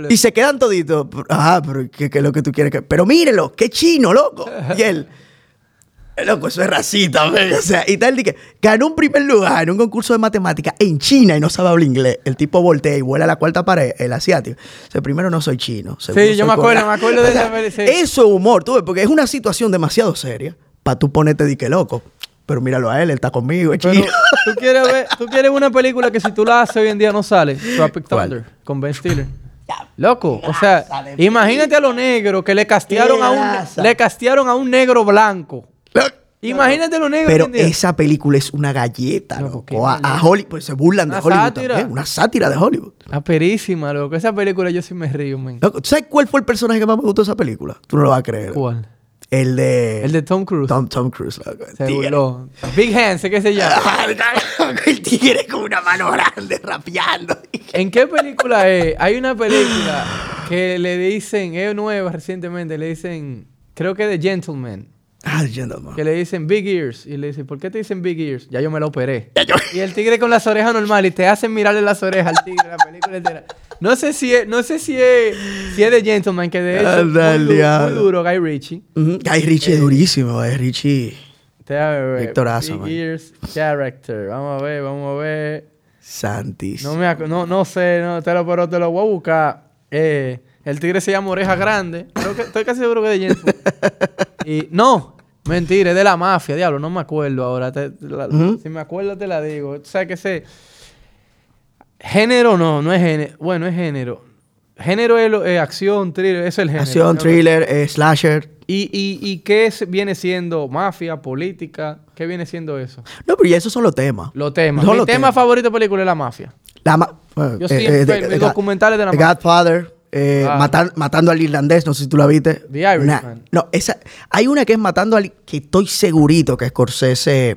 me. Y se quedan toditos. Ajá, pero ¿qué, qué es lo que tú quieres que.? Pero mírelo, qué chino, loco. Y él. "Eh, Loco, eso es racista, men". O sea, y tal, que ganó un primer lugar en un concurso de matemáticas en China y no sabe hablar inglés. El tipo voltea y vuela a la cuarta pared, el asiático. O sea, primero no soy chino. Sí, yo me acuerdo, me acuerdo de O sea, esa peli, sí. Eso es humor, tú ves, porque es una situación demasiado seria para tú ponerte de que loco. Pero míralo a él, él está conmigo, es chino. tú quieres ver, tú quieres una película que si tú la haces hoy en día no sale, Tropic ¿Cuál? Thunder, con Ben Stiller. Loco, o sea, imagínate a los negros que le castearon a un le castearon a un negro blanco. Imagínate a los negros Pero esa película es una galleta, Loco, loco. A, Hollywood, pues se burlan de Una Hollywood sátira. también. Una sátira de Hollywood. Aperísima, loco. Esa película yo sí me río, man. Loco, ¿tú ¿Sabes cuál fue el personaje que más me gustó de esa película? Tú no lo vas a creer. ¿Cuál? El de... El de Tom Cruise. Tom, Tom Cruise, loco. Se burló. Big Hands, ¿qué se llama? el tigre con una mano grande rapeando. ¿En qué película es? Hay una película que le dicen, es nueva recientemente, le dicen, creo que de Gentleman. Ah, gentleman. Que le dicen Big Ears. Y le dicen, ¿por qué te dicen Big Ears? Ya yo me lo operé. Ya yo- Y el tigre con las orejas normales y te hacen mirarle las orejas al tigre la película entera. No sé si es, no sé si es, si es de Gentleman, que de hecho es muy, duro, Guy Ritchie. Ujú. Ay, Richie es durísimo. Ay, Richie. Te a ver, Victorazo, Big man. Ears Character. Vamos a ver, vamos a ver. Santis. No, me no, no sé, no, te lo, pero te lo voy a buscar. Eh, el tigre se llama Oreja Grande. Creo que, estoy casi seguro que es de Gentleman. y no, mentira, es de la mafia, diablo, no me acuerdo ahora. te-. Si me acuerdo te la digo. O sea que sé. Género no, no es género. Bueno, es género. Género es, eh, acción, thriller, eso es el género. Acción, thriller, eh, slasher. ¿Y, y, y qué es- viene siendo mafia, política? ¿Qué viene siendo eso? No, pero ya esos son los temas. Los temas. Son Mi los tema temas. favorito de película es la mafia. La ma- bueno, Yo sí, el- mis documentales de la The mafia. Godfather, eh, matan- matando al irlandés, no sé si tú la viste. The Irishman. No, esa, hay una que es matando al que estoy segurito que Scorsese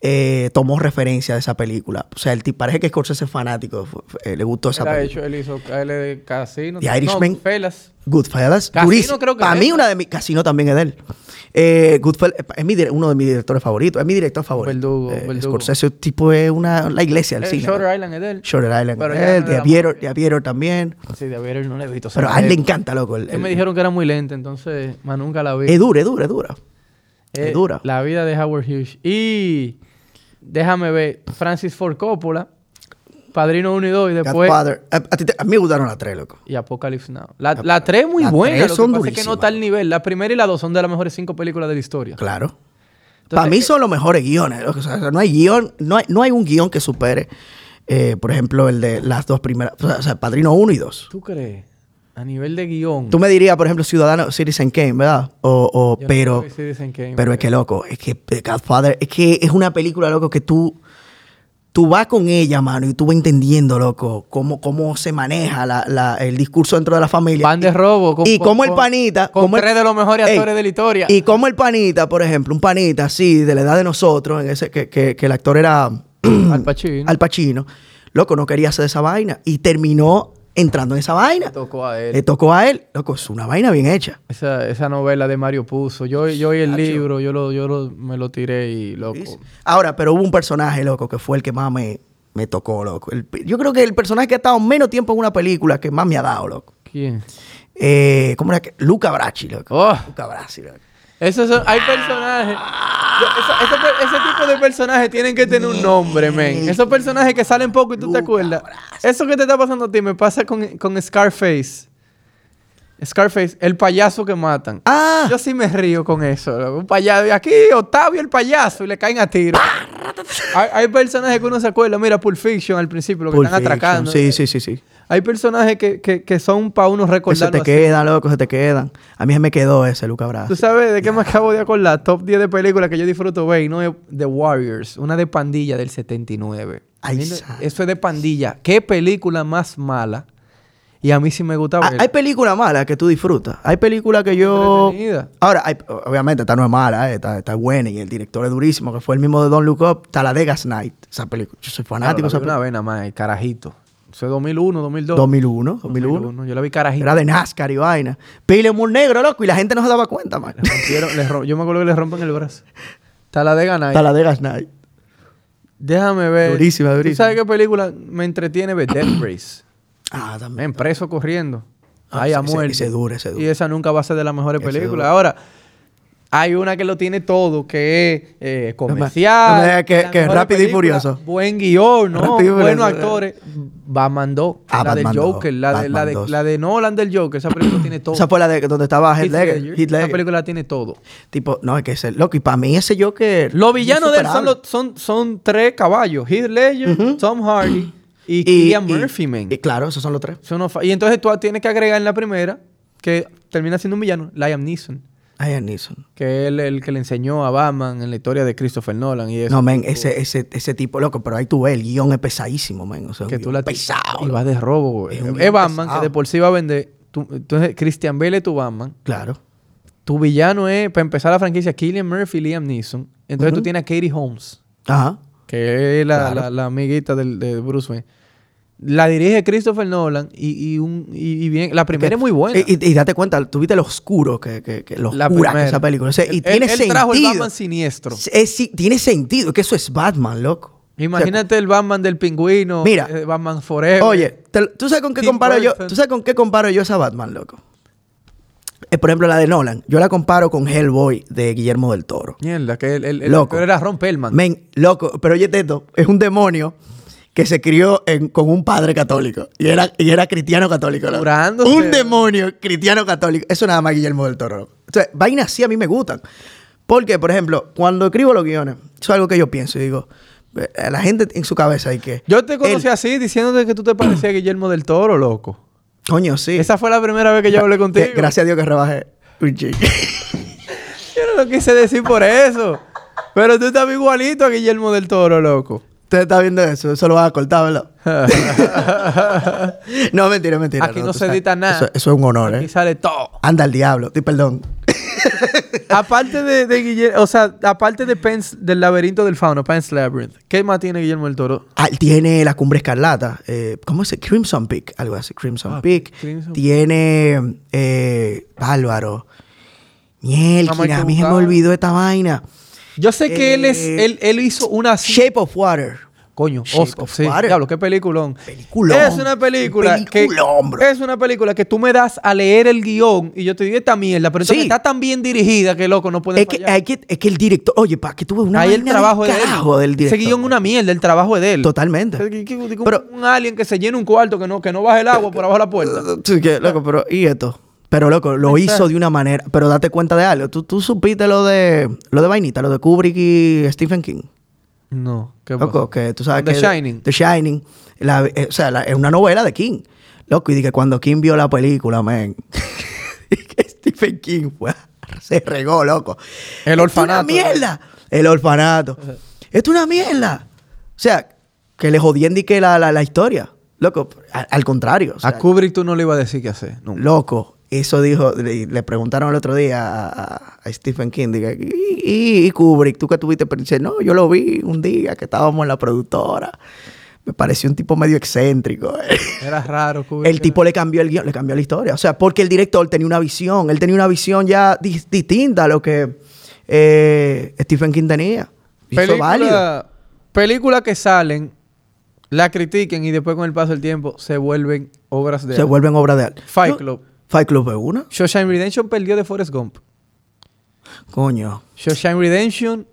eh, tomó referencia de esa película. O sea, el tipo parece que Scorsese es fanático, eh, le gustó esa Él ha película. hecho, él hizo él de Casino. The Irishman. No, Fellas. Goodfellas, Casino durísimo. creo que Para mí una de mis Casino también es de él. Eh, Goodfellas es mi dire- uno de mis directores favoritos, es mi director favorito. Verdugo, Eh, Verdugo. Scorsese tipo es una la iglesia del Eh, cine. Shutter ¿no? Island es de él. Shutter Island, es de él, no. The Aviator también. Sí, de haber no la he visto. Pero a él le encanta, loco. el- me dijeron que era muy lenta, entonces más nunca la vi. Es dura, es dura, es dura. Eh, es dura. La vida de Howard Hughes. Y déjame ver, Francis Ford Coppola, Padrino 1 y 2 y después... Godfather. A, a ti te- a mí me gustaron las tres, loco. Y Apocalypse Now. La, la 3 es muy Las buena, tres lo son que pasa es que no durísimas. está al nivel. La primera y la dos son de las mejores cinco películas de la historia. Claro. Para mí eh, son los mejores guiones. loco. O sea, no hay guion, no hay, no hay un guion que supere, eh, por ejemplo, el de las dos primeras. O sea, o sea, Padrino 1 y 2. ¿Tú crees? A nivel de guion. Tú me dirías, por ejemplo, Ciudadano Citizen Kane, ¿verdad? O, o- Yo no pero, sé si dicen que- pero es que, loco, es que The Godfather, es que es una película, loco, que tú, tú vas con ella, mano, y tú vas entendiendo, loco, cómo, cómo se maneja la- la- el discurso dentro de la familia. Van de robo. con- y como el panita. Con como el- tres de los mejores Ey, actores de la historia. Y como el panita, por ejemplo, un panita así, de la edad de nosotros, en ese, que, que- que el actor era Al Pacino. Al Pacino, loco, no quería hacer esa vaina. Y terminó entrando en esa vaina. tocó a él. Le tocó a él, loco, es una vaina bien hecha. Esa, esa novela de Mario Puzo. Yo, yo y el libro, yo, lo, yo lo- me lo tiré y loco. Ahora, pero hubo un personaje, loco, que fue el que más me, me tocó, loco. El- yo creo que el personaje que ha estado menos tiempo en una película que más me ha dado, loco. ¿Quién? Eh, ¿Cómo era que? Luca Bracci, loco. Oh, Luca Bracci, loco. Esos son- hay personajes. Ese, tipo de personajes tienen que tener un nombre, men. Esos personajes que salen poco y tú te acuerdas. Eso que te está pasando a ti me pasa con, con Scarface. Scarface, el payaso que matan. Ah, Yo sí me río con eso. Un payaso. Y aquí Octavio el payaso y le caen a tiro. hay, hay personajes que uno se acuerda. Mira, Pulp Fiction al principio, lo que Pulp están Fiction. atracando. Sí, sí, sí, sí. Hay personajes que, que, que son para uno Que se recordar. te quedan, loco, se te quedan. A mí se me quedó ese Luca Bracci. ¿Tú sabes de qué me acabo de acordar? Top 10 de películas que yo disfruto ver y no es The Warriors, una de pandilla del 79. Ay, Eso es de pandilla. ¿Qué película más mala? Y a mí sí me gusta Ah. Hay películas malas que tú disfrutas. Hay películas que yo. Ahora, hay- obviamente, esta no es mala, eh, esta, esta es buena y el director es durísimo, que fue el mismo de Don't Look Up. Está la de Gas Night, esa película. Yo soy fanático esa Claro, la vi una nada más, el carajito. Eso es 2001, 2002. 2001, 2001. Yo la vi carajito. Era de NASCAR y vaina. Pile muy negro, loco, y la gente no se daba cuenta, man. Yo me acuerdo que le rompen el brazo. Está la de ganar. Está la de Gas Night. Déjame ver. Durísima, ¿Tú durísima. sabes qué película me entretiene ver? Death Race. Ah, también. Men, preso corriendo. Ah, Ay, a muerte. ese dura, ese dura. Y esa nunca va a ser de las mejores películas. Ahora, hay una que lo tiene todo, que es eh, No me comercial. que- que mejor Rápido y Furioso. Buen guion, ¿no? Buenos Furioso. actores. Batman 2. Ah, la del Batman 2, Joker. La de, la, Batman de, 2. la de Nolan del Joker. Esa película tiene todo. Esa fue la de donde estaba Heath Ledger. Esa película tiene todo. Tipo, no, es que ese loco. Y para mí ese Joker. Los villanos de él son, los- son, son tres caballos. Heath Ledger. Tom Hardy y, Y- Cillian y- Murphy, man. Y claro, esos son los tres. Y entonces tú tienes que agregar en la primera, que termina siendo un villano, Liam Neeson. Ian Neeson. Que es el, que le enseñó a Batman en la historia de Christopher Nolan y eso. No, men, ese, ese, ese tipo, loco, pero ahí tú ves, el guion es pesadísimo, men. O sea, que tú la pesado. Y vas de robo, güey. Es Batman, pesado. que de por sí va a vender. Tú- entonces, Christian Bale es tu Batman. Claro. Tu villano es, para empezar la franquicia, Killian Murphy y Liam Neeson. Entonces tú tienes a Katie Holmes. Ajá. que es la, Claro. la- la amiguita del, de Bruce Wayne. La dirige Christopher Nolan y, y un, y, y bien. La primera Que- es muy buena. Y, y- date cuenta, tú viste lo oscuro que, que, que lo la oscura que esa película. O sea, y Él- tiene él, sentido. trajo el Batman siniestro. Es- sí, tiene sentido, que eso es Batman, loco. Imagínate el Batman del pingüino. Mira. eh, Batman Forever. Oye, te- ¿tú sabes con qué Tim comparo yo? ¿Tú sabes con qué comparo yo esa Batman, loco? Eh, por ejemplo, la de Nolan. Yo la comparo con Hellboy de Guillermo del Toro. Mierda, que el, el, el Loco. era Ron Perlman. Men, loco, pero oye esto, es un demonio que se crió en- con un padre católico y era, y era cristiano católico. Curándose. Un demonio cristiano católico. Eso nada más Guillermo del Toro. sea, vainas así a mí me gustan. Porque, por ejemplo, cuando escribo los guiones, eso es algo que yo pienso y digo, eh, la gente en su cabeza hay que... Yo te conocí él- así diciéndote que tú te parecías a Guillermo del Toro, loco. Coño, sí. Esa fue la primera vez que yo hablé contigo. Que- gracias a Dios que rebajé un chico. Yo no lo quise decir por eso. Pero tú estás igualito a Guillermo del Toro, loco. Usted está viendo eso, eso lo vas a cortar, ¿verdad? no, mentira, mentira. Aquí no se sabes, edita nada. Eso, eso es un honor, Aquí ¿eh? sale todo. Anda al diablo. Di perdón. aparte de, de Guillermo, o sea, aparte de Pence, del laberinto del fauno, Pence Labyrinth, ¿qué más tiene Guillermo del Toro? Ah, tiene la cumbre escarlata. eh, ¿Cómo se Crimson Peak, algo así. Crimson Ah, Peak. Crimson- Tiene. Eh, Bárbaro. Mielquina, a mí se me olvidó esta vaina. Yo sé que él es, Eh, él, él hizo una Shape of Water. Coño, Shape Oscar, of sí. Water. Diablo, qué peliculón. Peliculón. Es una película bro. que es una película que tú me das a leer el guion y yo te digo esta mierda, pero Sí. está tan bien dirigida que loco no puede Es que, hay que, es que el director. Oye, para que tú veas una Ahí el trabajo de él. del director. Ese guion es una mierda, el trabajo es de él. Totalmente. Es que- que- que- Pero- un alien que se llena un cuarto que no, que no baje el agua por abajo de la puerta. Sí, que, loco, pero ¿y esto? Pero, loco, lo hizo de una manera. Pero date cuenta de algo. Tú, tú supiste lo de lo de Vainita, lo de Kubrick y Stephen King. No, qué Loco, que tú sabes The que. Shining. The Shining. La- eh, o sea, la- es una novela de King. Loco, y dije, cuando King vio la película, man. y que Stephen King fue, se regó, loco. El orfanato. ¡Es una mierda! El orfanato. Es una mierda. O sea, que le jodían di que la, la, la historia. Loco, a- al contrario. o sea, a Kubrick tú no le ibas a decir qué hacer. nunca. Loco, eso dijo, le, le preguntaron el otro día a, Stephen King, diga, y, Kubrick, tú que tuviste, pero dice, no, yo lo vi un día que estábamos en la productora. Me pareció un tipo medio excéntrico. eh. Era raro Kubrick. El tipo le cambió el guion, le cambió la historia. O sea, porque el director tenía una visión, él tenía una visión ya dis- distinta a lo que eh, Stephen King tenía. Y eso es válido. película, películas que salen, la critiquen y después con el paso del tiempo se vuelven obras de Se arte. vuelven obra de arte. Fight Yo- Club. Fight Club es una. Shawshank Redemption perdió de Forrest Gump. Coño. Shawshank Redemption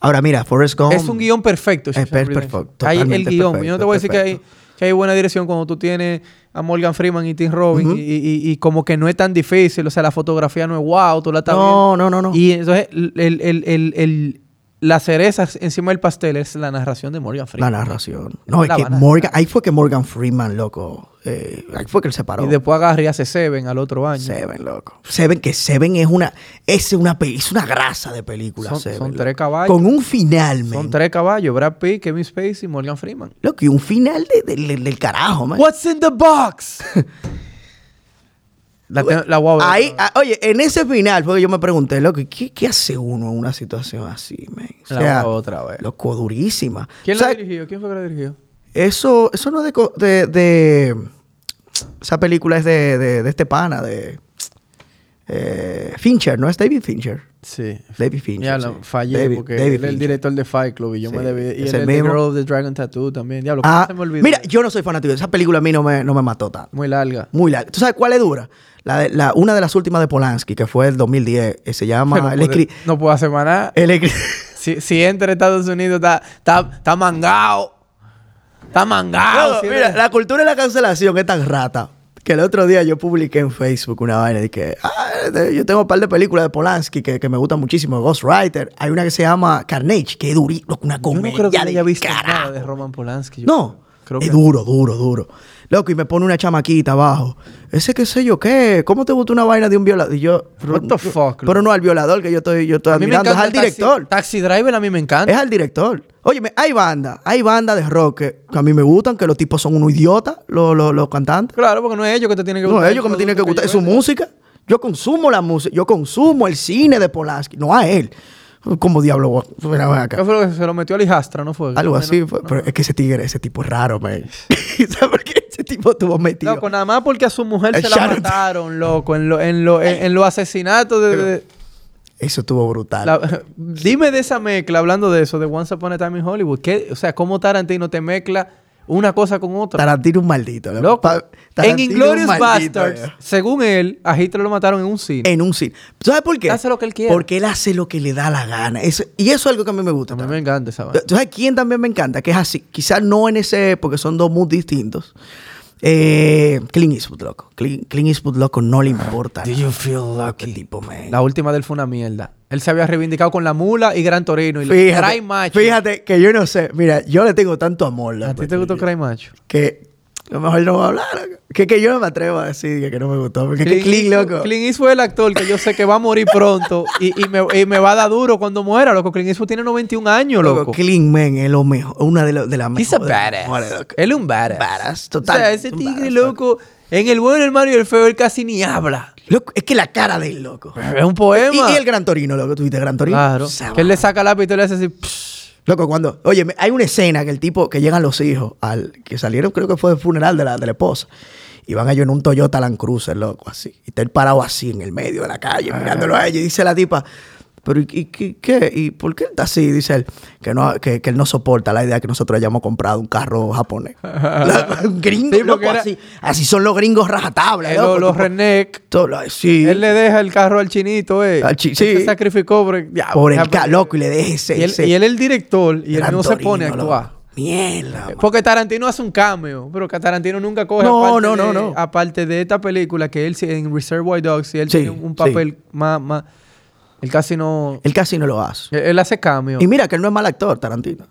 Ahora mira, Forrest Gump. es un guion perfecto. Es perfecto, Hay el guion. perfecto, Yo no te voy a decir que hay, perfecto. que hay buena dirección cuando tú tienes a Morgan Freeman y Tim Robbins y, y- y como que no es tan difícil. O sea, la fotografía no es wow, tú la estás No, no, no, no. Y entonces el- el- el- el- la cereza encima del pastel es la narración de Morgan La Freeman. narración. No, es La que Morgan, ahí fue que Morgan Freeman, loco, eh, ahí fue que él se paró. Y después agarra y hace Seven al otro año. Seven, loco. Seven, que Seven es una, es una, es una grasa de película. Son- Seven, son tres caballos. Con un final, man. Son tres caballos, Brad Pitt, Kevin Spacey y Morgan Freeman. Loco, y un final de- de- de- del carajo, man. What's in the box? la, la. Ahí, ah, oye, en ese final fue que yo me pregunté, loco, ¿qué, qué hace uno en una situación así, man? O La sea, otra vez. loco, durísima. ¿Quién O sea, la dirigió? ¿Quién fue que la dirigió? Eso, eso no es de, co- de, de- Esa película es de, de, de este pana, de... eh, Fincher, ¿no es David Fincher? Sí. David Fincher. Ya sí. fallé David- porque David él es el director de Fight Club y yo Sí, me debí. Y es él el mismo. Girl of the Dragon Tattoo también. Diablo, Ah, ¿cómo se me olvidó? mira, yo no soy fanático. Esa película a mí no me, no me mató tanto. Muy larga. Muy larga. ¿Tú sabes cuál es dura? La de- la, una de las últimas de Polanski, que fue el 2010, eh, se llama... no, el puede, no puedo hacer más nada. el Si, si entra Estados Unidos, está, está, está mangado. Está mangado. No, si mira, la cultura de la cancelación es tan rata que el otro día yo publiqué en Facebook una vaina de que ah, de- yo tengo un par de películas de Polanski que, que me gustan muchísimo. Ghostwriter. Hay una que se llama Carnage, que es durísimo, una Yo comedia no creo que de haya visto carajo. nada de Roman Polanski. Yo No, creo es que- duro, duro, duro. Loco, y me pone una chamaquita abajo. Ese qué sé yo qué. ¿Cómo te gusta una vaina de un violador? Y yo, What the fuck, Pero no al violador que yo estoy, yo estoy admirando, es al Taxi- director. Taxi, Driver a mí me encanta. Es al director. Óyeme, hay banda, hay banda de rock que, que a mí me gustan, que los tipos son unos idiotas, los, los, los cantantes. Claro, porque no es ellos que te tienen que No, gustar. ellos que me tienen que gustar, es su música. Yo consumo la música, yo consumo el cine de Polanski, no a él. Como diablo, acá. ¿Qué fue lo que se lo metió a Lijastra, no fue? Algo así, no, fue- no. pero es que ese tigre, ese tipo es raro, man. ¿Sabes por qué tipo estuvo metido? Loco, nada más porque a su mujer El se la mataron, loco, en, lo- en, lo- en, en los asesinatos de... de- Eso estuvo brutal. la- dime de esa mezcla, hablando de eso, de Once Upon a Time in Hollywood. ¿qué, o sea, cómo Tarantino te mezcla una cosa con otra. Tarantino un maldito. loco. En Inglorious maldito, Bastards, según él, a Hitler lo mataron en un cine. En un cine. ¿Sabes por qué? Hace lo que él quiere. Porque él hace lo que le da la gana. Eso- y eso es algo que a mí me gusta. a mí me encanta esa vaina. ¿Tú sabes quién también me encanta? Que es así. Quizás no en ese, porque son dos muy distintos. Eh, Clint Eastwood, loco. Clint, Clint Eastwood, loco, no le importa. Do you feel Qué lucky? tipo, man. La última de él fue una mierda. Él se había reivindicado con la mula y Gran Torino. Y le- Fíjate, Cry Macho. fíjate que yo no sé. Mira, yo le tengo tanto amor. ¿A ti te gustó Cry Macho? Que a lo mejor no voy a hablar. Que, que yo no me atrevo a decir que, no me gustó. Porque es que Clint, loco. Clint Eastwood es el actor que yo sé que va a morir pronto y, y me, y me va a dar duro cuando muera, loco. Clint Eastwood tiene 91 años, Loco, loco. Clint, man, es lo mejor. Una de, de las He's a mejores. Él es un badass. Badass, O total. sea, ese tigre, loco, en el bueno, el malo y el feo, él casi ni habla. Loco, es que la cara de él, loco. Es un poema. Y, y el Gran Torino, loco. ¿Tú viste Gran Torino? Claro. O sea, Que él le saca la pistola y le hace así. psh. Loco, cuando. Oye, hay una escena que el tipo. Que llegan los hijos. al Que salieron, creo que fue del funeral de la, de la esposa. Y van ellos en un Toyota Land Cruiser, loco, así. Y está él parado así en el medio de la calle, mirándolo a ella. Y dice la tipa. Pero, ¿y, y qué? ¿Y por qué él está así? Dice él, que, no, que, que él no soporta la idea de que nosotros hayamos comprado un carro japonés. Un gringo, Sí, porque loco, era- así. Así son los gringos rajatablas, Eh, loco. los, redneck. sí. Él le deja el carro al chinito, eh. Al chi- Él sí. Se sacrificó por el, ya, por el ya, ca- loco y le deje ese. Y él, ese y él es el director y él no se pone a actuar. loco. Mierda. man. Porque Tarantino hace un cameo, pero que Tarantino nunca coge No, aparte, no, de, no, no. aparte de esta película que él en Reservoir Dogs, y él Sí, tiene un papel más, más... Él casi no... Él casi no lo hace. Él, él hace cameo. Y mira que él no es mal actor, Tarantino.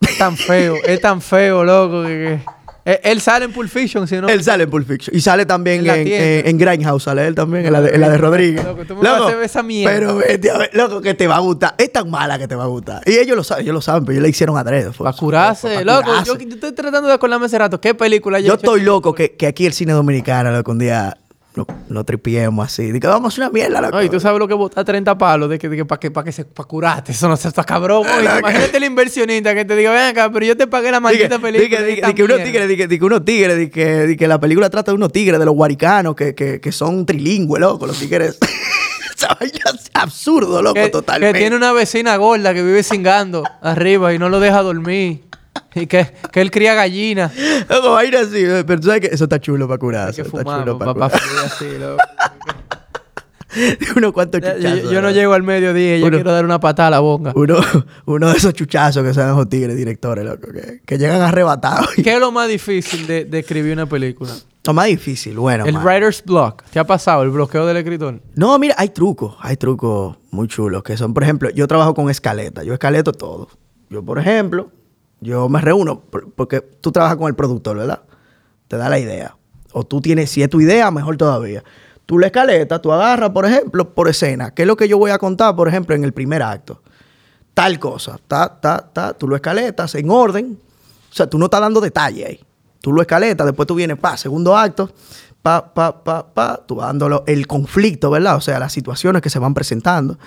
Es tan feo, es tan feo, loco, que... que- Él, él sale en Pulp Fiction, si no... Él sale en Pulp Fiction. Y sale también En en, Grindhouse, sale él también, en la de, en la de Rodríguez. Loco, tú me vas a esa mierda. Pero vete a ver, loco, que te va a gustar. Es tan mala que te va a gustar. Y ellos lo saben, ellos lo saben, pero ellos la hicieron adrede. Para curarse, loco. Yo, yo estoy tratando de acordarme hace rato. ¿Qué película Yo estoy loco que, que aquí el cine dominicano, loco, un día lo, lo tripiemos así. Digo, vamos a hacer una mierda, loco. Ay, tú sabes lo que botar 30 palos de que, de que para que, pa' que se pa' curarte. Eso no se está cabrón. oye. Imagínate el inversionista que te diga, ven acá, pero yo te pagué la Dice maldita película. esta que unos mierda". tigres, di que- unos tigres, di que, la película trata de unos tigres, de los guaricanos, que, que, que son trilingües, loco, los tigres. Absurdo, loco, que, totalmente. que tiene una vecina gorda que vive cingando arriba y no lo deja dormir. Y que, que él cría gallinas. Loco, vaina así, eh, pero tú sabes que eso está chulo para Hay curarse. que fumar para así, loco. unos cuantos chuchazos. yo- yo no llego al mediodía y yo Uno- quiero dar una patada a la bonga. Uno, uno de esos chuchazos que se dan los tigres directores, loco, que, que llegan arrebatados. ¿Qué es lo más difícil de, de escribir una película? Lo más difícil, bueno. el man. writer's block. ¿Qué ha pasado? El bloqueo del escritor. No, mira, hay trucos, hay trucos muy chulos que son, por ejemplo, yo trabajo con escaleta, yo escaleto todo. Yo, por ejemplo, yo me reúno por- porque tú trabajas con el productor, ¿verdad? Te da la idea. O tú tienes, si es tu idea, mejor todavía. Tú la escaleta, tú agarras, por ejemplo, por escena. ¿Qué es lo que yo voy a contar, por ejemplo, en el primer acto? Tal cosa, ta, ta, ta, tú lo escaletas en orden. O sea, tú no estás dando detalle ahí. Tú lo escaletas, después tú vienes, pa, segundo acto, pa, pa, pa, pa, tú vas dándolo el conflicto, ¿verdad? O sea, las situaciones que se van presentando.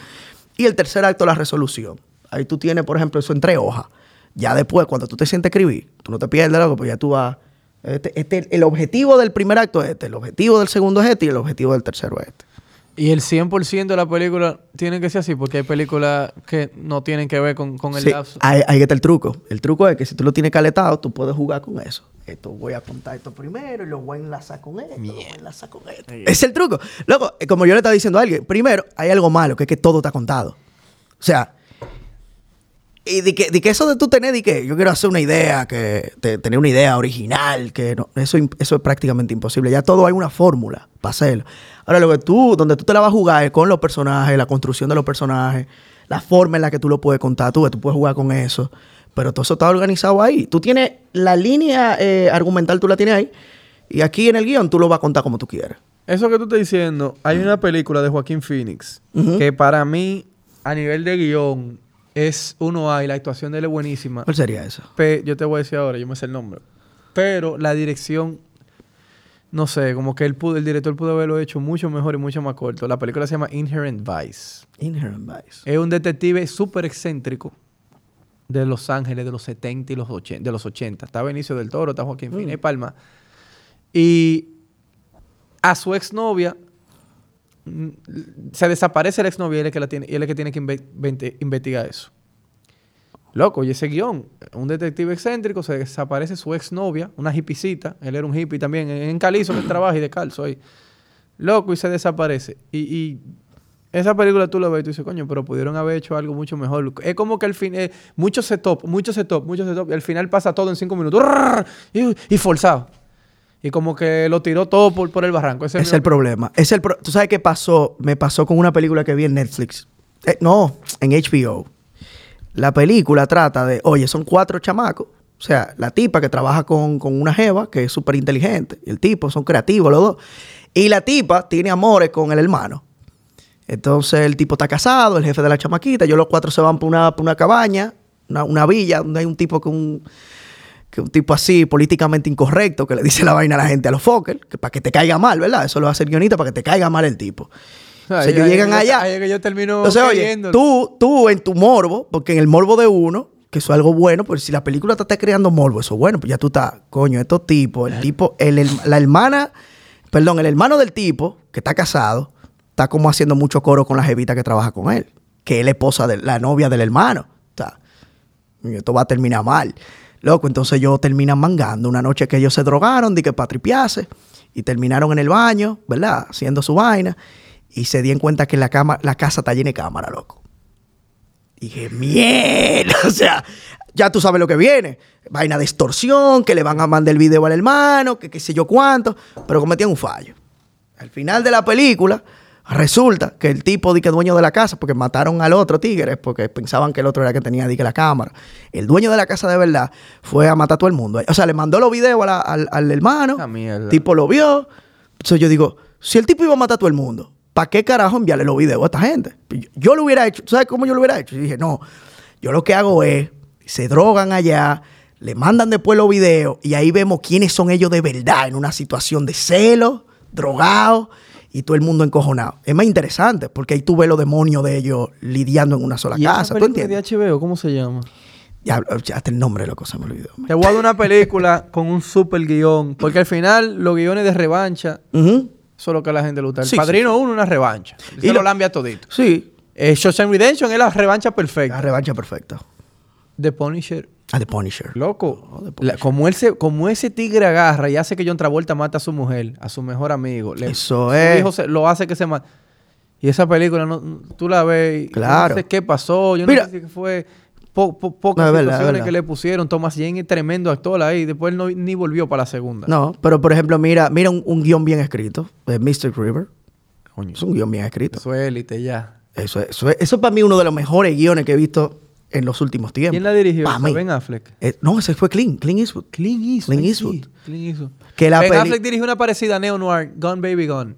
Y el tercer acto, la resolución. Ahí tú tienes, por ejemplo, eso entre hojas. Ya después, cuando tú te sientes a escribir, tú no te pierdes, loco, pues ya tú vas. Este, este- el objetivo del primer acto es este, el objetivo del segundo es este y el objetivo del tercero es este. Y el 100% de la película tiene que ser así, porque hay películas que no tienen que ver con, con el Sí, lapso. ahí, ahí está el truco. El truco es que si tú lo tienes caletado, tú puedes jugar con eso. Esto voy a contar esto primero y lo voy a enlazar con esto, lo voy a enlazar con esto. Es el truco. Luego, como yo le estaba diciendo a alguien, primero, hay algo malo, que es que todo está contado. O sea, y de que, de que eso de tú tener, de que yo quiero hacer una idea, que tener una idea original, que no, eso, eso es prácticamente imposible. Ya todo hay una fórmula para hacerlo. Ahora, lo que tú, donde tú te la vas a jugar es con los personajes, la construcción de los personajes, la forma en la que tú lo puedes contar, tú, tú puedes jugar con eso. Pero todo eso está organizado ahí. Tú tienes la línea eh, argumental, tú la tienes ahí. Y aquí en el guion tú lo vas a contar como tú quieras. Eso que tú estás diciendo, hay una película de Joaquín Phoenix que para mí, a nivel de guion, es uno A y la actuación de él es buenísima. ¿Cuál sería eso? Pe- yo te voy a decir ahora, yo me sé el nombre. Pero la dirección, no sé, como que él pudo, el director pudo haberlo hecho mucho mejor y mucho más corto. La película se llama Inherent Vice. Inherent Vice. Es un detective súper excéntrico de Los Ángeles de los 70 y los 80, de los 80. Está Benicio del Toro, está Joaquín Phoenix, y Palma. Y a su exnovia mm, se desaparece la exnovia y él es que la tiene, y él es el que tiene que investigar eso. Loco, y ese guion, un detective excéntrico, se desaparece su exnovia, una hipicita, él era un hippie también, en, calizo que trabaja y de calzo ahí. Loco, y se desaparece. Y, esa película tú la ves y tú dices, coño, pero pudieron haber hecho algo mucho mejor. Es como que al fin, eh, mucho setup, mucho setup, mucho setup, y al final pasa todo en cinco minutos. Y forzado. Y como que lo tiró todo por, por el barranco. Ese Es el problema. Es el pro- ¿Tú sabes qué pasó? Me pasó con una película que vi en Netflix. Eh, no, en HBO. La película trata de, oye, son cuatro chamacos. O sea, la tipa que trabaja con, con una jeva que es súper inteligente. Y el tipo, son creativos los dos. Y la tipa tiene amores con el hermano. Entonces el tipo está casado, el jefe de la chamaquita. Ellos los cuatro se van por una, por una cabaña, una, una villa, donde hay un tipo con un que un tipo así políticamente incorrecto que le dice la vaina a la gente a los Fokker, que para que te caiga mal, ¿verdad? Eso lo hace el guionista para que te caiga mal el tipo. O sea, ellos llegan yo- allá. que yo termino Entonces, oye, tú, tú en tu morbo, porque en el morbo de uno, que eso es algo bueno, pues si la película te está creando morbo, eso es bueno, pues ya tú estás, coño, estos tipos, el tipo, el, el- la hermana, perdón, el hermano del tipo, que está casado, está como haciendo mucho coro con la jevita que trabaja con él, que es la esposa de la novia del hermano. O sea, esto va a terminar mal. Loco, entonces ellos terminan mangando. Una noche que ellos se drogaron, de que para tripiarse, y terminaron en el baño, ¿verdad? Haciendo su vaina, y se dieron cuenta que la, cama, la casa está llena de cámara, loco. Dije, mierda, o sea, ya tú sabes lo que viene. Vaina de extorsión, que le van a mandar el video al hermano, que qué sé yo cuánto, pero cometían un fallo. Al final de la película, resulta que el tipo di que dueño de la casa, porque mataron al otro tigre, porque pensaban que el otro era que tenía que la cámara. El dueño de la casa de verdad fue a matar a todo el mundo. O sea, le mandó los videos a la- al, al hermano. Ah. El tipo lo vio. Entonces yo digo, si el tipo iba a matar a todo el mundo, ¿para qué carajo enviarle los videos a esta gente? Yo, yo lo hubiera hecho. ¿Tú sabes cómo yo lo hubiera hecho? Y dije, no, yo lo que hago es, se drogan allá, le mandan después los videos y ahí vemos quiénes son ellos de verdad en una situación de celo, drogados y todo el mundo encojonado. Es más interesante porque ahí tú ves los demonios de ellos lidiando en una sola ¿Y esa casa. ¿Tú entiendes? de HBO, ¿cómo se llama? Ya, ya hasta el nombre de la cosa me olvidó. Te voy a dar una película con un super guion. Porque al final, los guiones de revancha, Ujú. eso es lo que a la gente le gusta. El Sí, Padrino 1 una revancha. Y Se lo lo- lambia todito. Sí, Eh, Shawshank Redemption es la revancha la perfecta. revancha perfecta. The Punisher. Ah, The Punisher. Loco, la- como, él se, como ese tigre agarra y hace que John Travolta mata a su mujer, a su mejor amigo. le- Eso es. hijo se- lo hace que se mate. Y esa película, no, tú la ves Claro. no sé qué pasó. Yo Mira. no sé si fue po- po- pocas No, verdad, verdad. que le pusieron. Thomas Jane es tremendo actor ahí. Después él no, ni volvió para la segunda. No, pero por ejemplo, mira, mira un, un guion bien escrito de Mr. River. Coño, Es un guion bien escrito. eso es élite ya. Eso, es- eso, es- eso es para mí uno de los mejores guiones que he visto en los últimos tiempos. ¿Quién la dirigió? Ben Affleck. Eh, no, ese fue Clint, Clint Eastwood. Clint Eastwood. Clint Eastwood. sí, Clint Eastwood. Que la ben peli- Affleck dirigió una parecida a Neo Noir. Gone Baby Gone.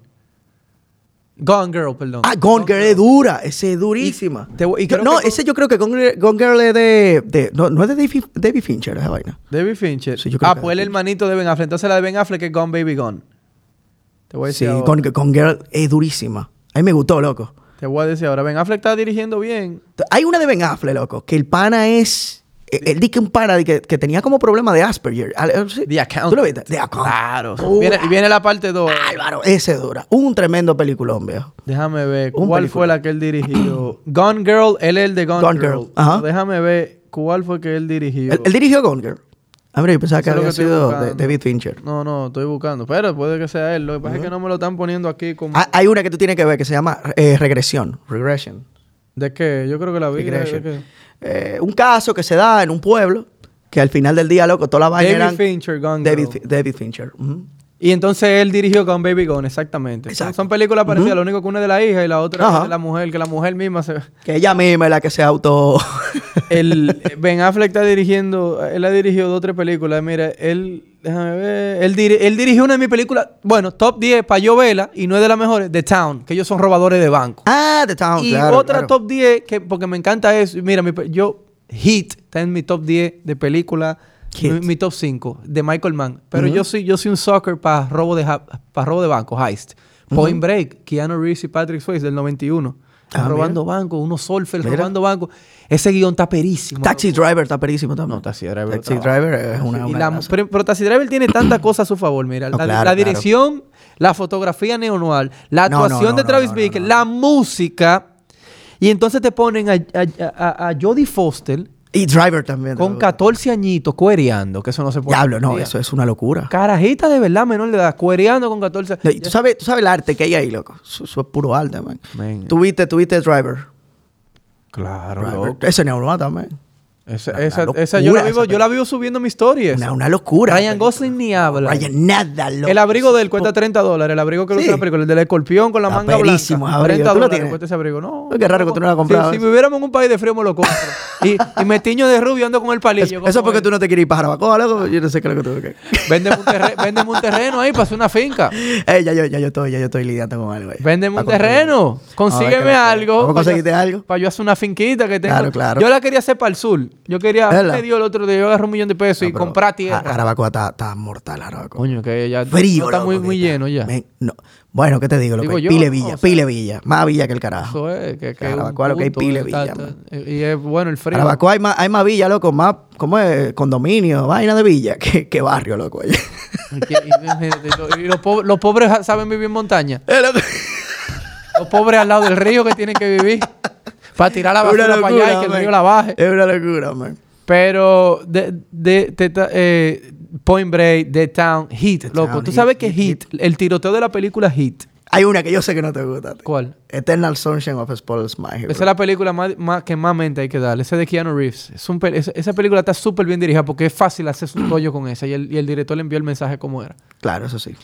Gone Girl, perdón. Ah, Gone Girl es dura, ese es durísima. Y te Yo- no, que- ese yo creo que Gone, Gone Girl es de, de- no, no es de David, David Fincher esa vaina. David Fincher. Sí, yo creo ah, que pues el hermanito de Ben Affleck. Entonces la de Ben Affleck es Gone Baby Gone. Te voy a Sí, decir ahora. Gone, Gone Girl es durísima. A mí me gustó, loco. Te voy a decir ahora. Ben Affleck está dirigiendo bien. Hay una de Ben Affleck, loco, que el pana es... eh, Él dice un pana que, que tenía como problema de Asperger. The Accountant. ¿Tú lo viste? The Accountant. Claro. Uh, Viene, y viene la parte 2. Álvaro, ese dura. Un tremendo peliculón, viejo. Déjame ver. Un ¿Cuál fue la que él dirigió? Gone Girl. Él es el de Gone, Gone Girl. Girl, ajá. Déjame ver cuál fue que él dirigió. Él, él dirigió Gone Girl. A ver, yo pensaba que había sido de. David Fincher. No, no, estoy buscando. Pero puede que sea él. Lo que pasa es que no me lo están poniendo aquí como... Ah, Hay una que tú tienes que ver que se llama eh, Regresión. Regression. ¿De qué? Yo creo que la vi. ¿de Regression. qué? Eh, un caso que se da en un pueblo que al final del día, loco, toda la vaina David eran Fincher, Gone David, Girl. Fi- David Fincher. Y entonces él dirigió Gone Baby Gone, exactamente. Son- Exacto. Son películas parecidas, lo único que una es de la hija y la otra Ajá. es de la mujer, que la mujer misma se... Que ella misma es la que se auto... El Ben Affleck está dirigiendo, él ha dirigido dos o tres películas. Mira, él, déjame ver, él, diri- él dirigió una de mis películas, bueno, top 10 para yo verla, y no es de las mejores, The Town, que ellos son robadores de banco. ah, The Town, y claro, otra claro. top 10, que, porque me encanta eso. Mira, mi yo, Hit, está en mi top 10 de película, Mi, mi top 5 de Michael Mann. Pero yo soy yo soy un soccer para robo de pa robo de banco, heist. Point Break, Keanu Reeves y Patrick Swayze del 91. Están Ah, robando bancos, unos surfers Mira. robando bancos. Ese guion está perísimo. Taxi Driver está perísimo también. No, Taxi Driver Taxi está- Driver es una... Y una la- raza. pero, pero Taxi Driver tiene tantas cosas a su favor, mira. No, la, claro, la claro. dirección, la fotografía neonual, la No, no, actuación no, de no, Travis no, no, Bickle, no. la música. Y entonces te ponen a, a- a- a Jodie Foster Y Driver también. con 14 añitos cuereando, que eso no se puede. Diablo, no, eso es una locura. Carajita de verdad menor de edad, cuereando con 14 No, tú, sabes, tú sabes el arte que hay ahí, loco. Eso, eso es puro arte, man. Tuviste, tuviste Driver. Claro, Driver. loco. Ese neuronal también. Esa, Una esa, esa yo, la esa vivo, yo la vivo subiendo mi stories. Una, una locura. Ryan Gosling ni habla. Ryan, nada, loco. El abrigo de él cuesta 30 dólares. El abrigo que Sí. usa la película. El del escorpión con la Está manga perísimo blanca. abrigo. 30 ¿Tú dólares cuesta ese abrigo. No. Qué raro que tú no lo has comprado. Si, si viviéramos en un país de frío, me lo compro. y, y me tiño de rubio ando con el palillo. Eso, como eso porque él. tú no te quieres ir para Jarabacoa, loco. Yo no sé qué es lo que tú quieres. Véndeme un, terre- véndeme un terreno ahí para hacer una finca. Eh, ya, yo, ya, yo estoy, ya yo estoy lidiando con algo. ahí. Véndeme un terreno. Consígueme algo. ¿Vamos a pa' yo- conseguirte algo? Para yo hacer una finquita que tengo. Claro, claro. Yo la quería hacer para el sur. Yo quería. Me dio el otro día. Yo agarré un millón de pesos y No, pero comprar tierra. Ja- Jarabacoa está, está mortal, Jarabacoa. Coño, que ya Frío, no está muy, que muy lleno ya. No. Bueno, ¿qué te digo? Digo Hay yo, pile villa, O sea- pile villa. Más villa que el carajo. Eso es. Que, que Jarabacoa lo que hay pile villa, está- man. Y es bueno el frío. Jarabacoa hay más, hay más villa, loco. Más, ¿cómo es? Condominio, vaina de villa. Que, que barrio, loco. Y, que- y- y lo- y los, po- los pobres saben vivir en montaña. Eh. Los pobres al lado del río que tienen que vivir. Para tirar la basura para allá y locura, que el río la baje. Es una locura, man. Pero de, de, de- de- eh, Point Break, The Town, Hit, loco. Town, Tú sabes que Heat, Hit, el tiroteo de la película Hit. Hay una que yo sé que no te gusta. tío. ¿Cuál? Eternal Sunshine of a Spotless Mind. Esa es la película más, más- que más mente hay que darle. Esa de Keanu Reeves. Es un esa, película está súper bien dirigida porque es fácil hacer un rollo con esa. Y el, y el director le envió el mensaje como era. Claro, eso sí.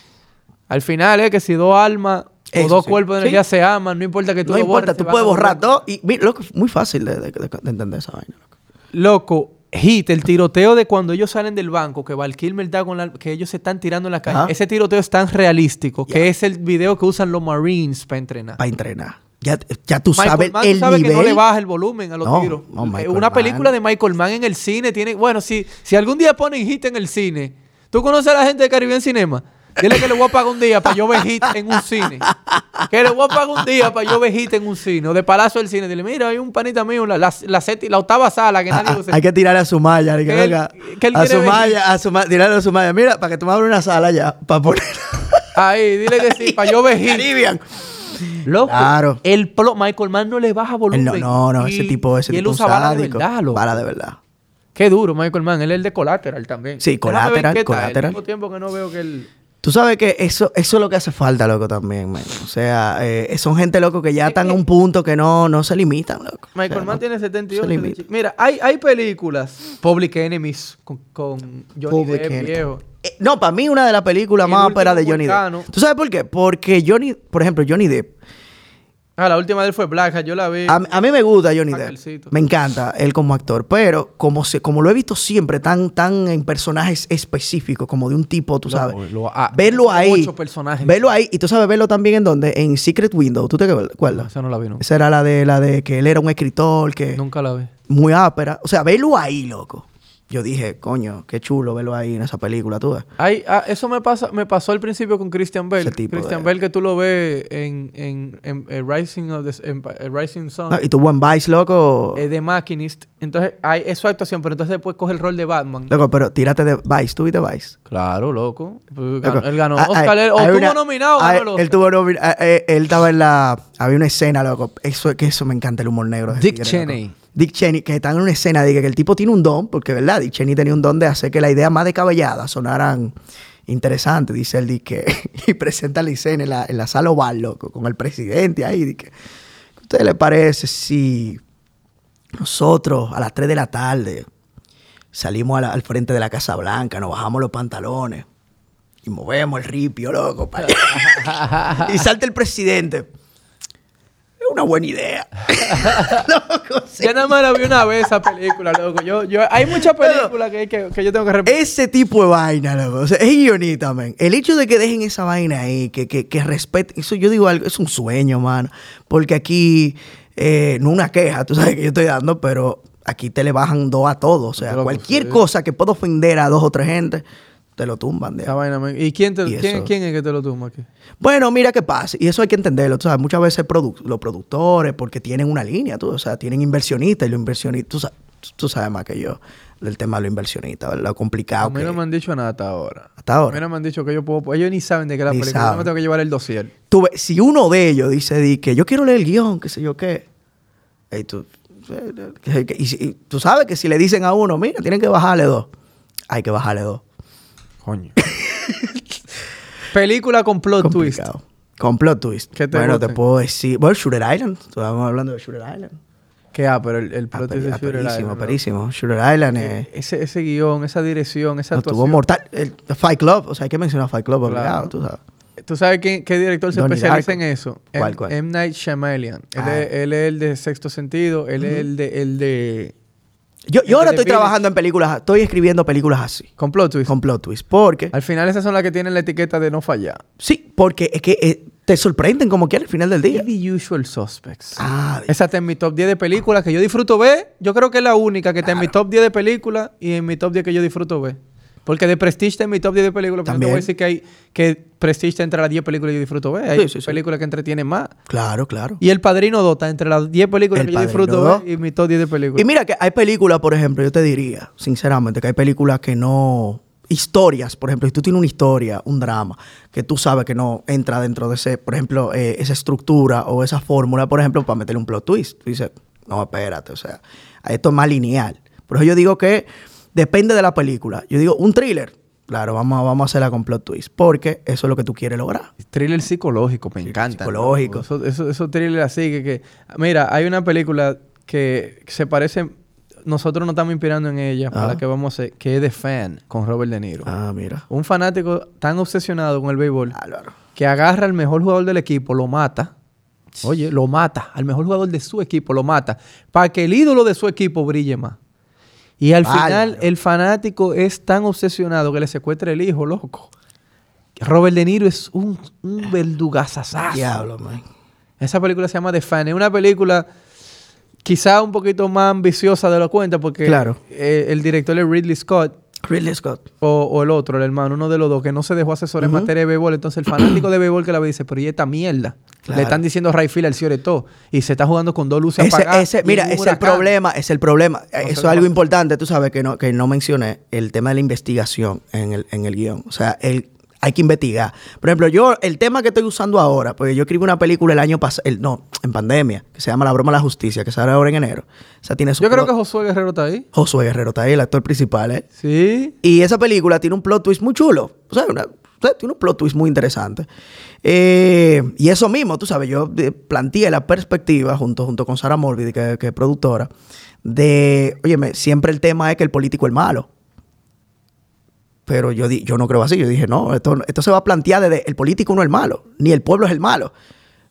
Al final es que si dos almas o dos sí. cuerpos de Sí. energía se aman, no importa que tú No lo importa, borres, tú puedes borrar todo. Y, mira, loco, muy fácil de, de- de- de entender esa vaina, loco. Loco, Hit, el tiroteo de cuando ellos salen del banco, que Val Kilmer está con la, que ellos se están tirando en la calle. Ajá. Ese tiroteo es tan realístico que es el video que usan los Marines para entrenar. Para entrenar. Ya, ya tú Michael sabes Mann, tú el sabes nivel. que no le baja el volumen a los No, tiros. no, Eh, Una película Mann. de Michael Mann en el cine tiene. Bueno, si, si algún día ponen hit en el cine, ¿tú conoces a la gente de Caribbean Cinema? Dile que le voy a pagar un día para yo ver hit en un cine. Que le voy a pagar un día para yo ver hit en un cine. O de Palacio del Cine. Dile, mira, hay un panita mío, la, la, la, seti- la octava sala que Ah, nadie ah, usa. hay que tirarle a su malla. que Que él- él a su malla, a su malla, tirarle a su malla. Mira, para que tú me abras una sala ya, para poner. Ahí, dile que sí, para yo ver hit. Caribbean. Loco, Claro. el plo- Michael Mann no le baja volumen. No, no, no, ese tipo, ese y él tipo usa bala de verdad, loco. Bala de verdad. Qué duro, Michael Mann. Él es el de Collateral también. Sí, Collateral. Collateral. Tengo tiempo que no veo que él... Tú sabes que eso, eso es lo que hace falta, loco, también, man. O sea, eh, son gente, loco, que ya están a un punto que no, no se limitan, loco. O Michael sea, Mann no- tiene 78. se. Mira, hay, hay películas, Public Enemies, con, con Johnny Public Depp, Enemy. viejo. Eh, no, para mí una de las películas El más óperas de Johnny Vulcano. Depp. ¿Tú sabes por qué? Porque Johnny, por ejemplo, Johnny Depp. Ah, la última de él fue Black yo la vi. A, a mí me gusta Johnny Depp. Me encanta él como actor. Pero como, se, como lo he visto siempre tan, tan en personajes específicos, como de un tipo, tú sabes. lo- verlo ahí. ocho personajes. Verlo ahí. Y tú sabes verlo también en donde? En Secret Window. ¿Tú te acuerdas? Esa no la vi nunca. Esa era la de, la de que él era un escritor, que Nunca la vi. muy ápera. O sea, verlo ahí, loco. Yo dije, coño, qué chulo verlo ahí en esa película, tú. Hay, ah, eso me pasa, me pasó al principio con Christian Bale. Christian de- Bale que tú lo ves en, en, en, eh, Rising of the en, eh, Rising Sun, Ah, y tuvo en Vice, loco. eh, de Machinist. Entonces, hay, es su actuación, pero entonces después coge el rol de Batman. Loco, pero tírate de Vice. ¿Tú viste Vice? Claro, loco. Pues, Loco, él ganó ah, Oscar. ah, él- o hay tuvo una- nominado ah, ganó el Oscar. Él tuvo nomi- ah, eh, Él estaba en la... Había una escena, loco. Eso, que eso me encanta, el humor negro. Dick loco. Dick Cheney, que está en una escena de que el tipo tiene un don, porque, ¿verdad? Dick Cheney tenía un don de hacer que la idea más descabellada sonaran interesantes, dice él, que, y presenta la escena en la, en la sala oval, loco, con el presidente ahí, di que, ¿qué a usted le parece si nosotros a las 3 de la tarde salimos la- al frente de la Casa Blanca, nos bajamos los pantalones y movemos el ripio, loco, y salta el presidente. Es una buena idea. loco, sí. Ya nada más la vi una vez esa película, loco. Yo, yo, hay muchas películas que, que, que yo tengo que repetir. Ese tipo de vaina, loco. O sea, es guionita, man. El hecho de que dejen esa vaina ahí, que, que, que respeten, eso yo digo algo, es un sueño, mano. Porque aquí, eh, no una queja, tú sabes que yo estoy dando, pero aquí te le bajan dos a todo. O sea, Loco, cualquier sí. cosa que pueda ofender a dos o tres gente, te lo tumban. de vaina. ¿Y quién, te, Y quién, quién es que te lo tumba aquí? Bueno, mira qué pasa. Y eso hay que entenderlo. Tú sabes, muchas veces produ- los productores, porque tienen una línea, tú, o sea, tienen inversionistas y los inversionistas, tú, sa- tú sabes más que yo del tema de los inversionistas, lo complicado A mí que no me han dicho nada hasta ahora. hasta A mí ahora. no me han dicho que yo puedo... Ellos ni saben de qué la Ni película. Yo saben. me tengo que llevar el dossier. Tú ves, si uno de ellos dice di que yo quiero leer el guion, qué sé yo qué, y tú, que- que- y si- y tú sabes que si le dicen a uno, mira, tienen que bajarle dos, hay que bajarle dos. Coño. película con plot twist. Complicado. Con plot twist. ¿Qué te bueno, te puedo decir. Bueno, Shooter Island. Estábamos hablando de Shooter Island. Que ah, pero el, el Ah, plot twist de Shooter Island. Shooter Island eh, Ese, ese guion, esa dirección, esa no, actuación. tuvo mortal. El, Fight Club. O sea, hay que mencionar Fight Club, Claro. obligado, tú sabes. ¿Tú sabes quién- qué director se Donnie especializa Darko. en eso? ¿Cuál, cuál? M. Night Shyamalan. Él, Ah. es, él es el de Sexto Sentido. Él es el de... El de Yo, yo ahora estoy trabajando en películas, estoy escribiendo películas así. con plot twist. Con plot twist. Porque, Al final esas son las que tienen la etiqueta de no fallar. sí, porque es que eh, te sorprenden como quieras al final del día. The Usual Suspects. Ah, Esa está en mi top 10 de películas que yo disfruto ver. Yo creo que es la única que está en mi top 10 de películas y en mi top 10 que yo disfruto ver. Porque de Prestige está en mi top 10 de películas. Pero no te voy a También. decir que, hay, que Prestige está entre las 10 películas que yo disfruto ver. Hay Sí, sí, sí. películas que entretienen más. claro, claro. Y El Padrino 2 está entre las 10 películas El que yo disfruto 2. ver y mi top 10 de películas. Y mira que hay películas, por ejemplo, yo te diría, sinceramente, que hay películas que no... Historias, por ejemplo, si tú tienes una historia, un drama, que tú sabes que no entra dentro de ese, por ejemplo, eh, esa estructura o esa fórmula, por ejemplo, para meterle un plot twist. Tú dices, no, espérate, o sea, esto es más lineal. Por eso yo digo que depende de la película. Yo digo, un thriller, claro, vamos, a- vamos a hacerla con plot twist, porque eso es lo que tú quieres lograr. Thriller psicológico, me encanta. psicológico. Eso, eso, esos thrillers así que, que- Mira, hay una película que se parece... Nosotros nos estamos inspirando en ella para Ah. que vamos a hacer, que es The Fan, con Robert De Niro. Ah, mira. Un fanático tan obsesionado con el béisbol Álvaro. que agarra al mejor jugador del equipo, lo mata. Oye, lo mata. Al mejor jugador de su equipo lo mata. Para que el ídolo de su equipo brille más. Y al final, el fanático es tan obsesionado que le secuestra el hijo, loco. Robert De Niro es un, un verdugazazazo. Diablo, man. Esa película se llama The Fan. Es una película quizá un poquito más ambiciosa de lo cuenta porque Claro. eh, el director es Ridley Scott Ridley Scott. o, o el otro, el hermano, uno de los dos, que no se dejó asesorar en Ujú. materia de béisbol. Entonces, el fanático de béisbol que la ve dice, pero ¿y esta mierda? Claro. Le están diciendo Rayfield al cierre todo. Y se está jugando con dos luces Ese, apagadas. ese- mira, es el problema, es el problema. Eso es algo importante, tú sabes, que no, que no mencioné, el tema de la investigación en el, en el guion. O sea, el, hay que investigar. Por ejemplo, yo, el tema que estoy usando ahora, pues yo escribí una película el año pasado, no, en pandemia, que se llama La broma de la justicia, que sale ahora en enero. O sea, tiene su Yo creo que Josué Guerrero está ahí. Josué Guerrero está ahí, el actor principal, ¿eh? Sí. Y esa película tiene un plot twist muy chulo. O sea, una- tiene un plot twist muy interesante. Eh, y eso mismo, tú sabes, yo eh, planteé la perspectiva junto, junto con Sara Morbidi, que, que es productora, de, óyeme, siempre el tema es que el político es malo. Pero yo, di- yo no creo así. Yo dije, no, esto, esto se va a plantear desde el político no es el malo, ni el pueblo es el malo.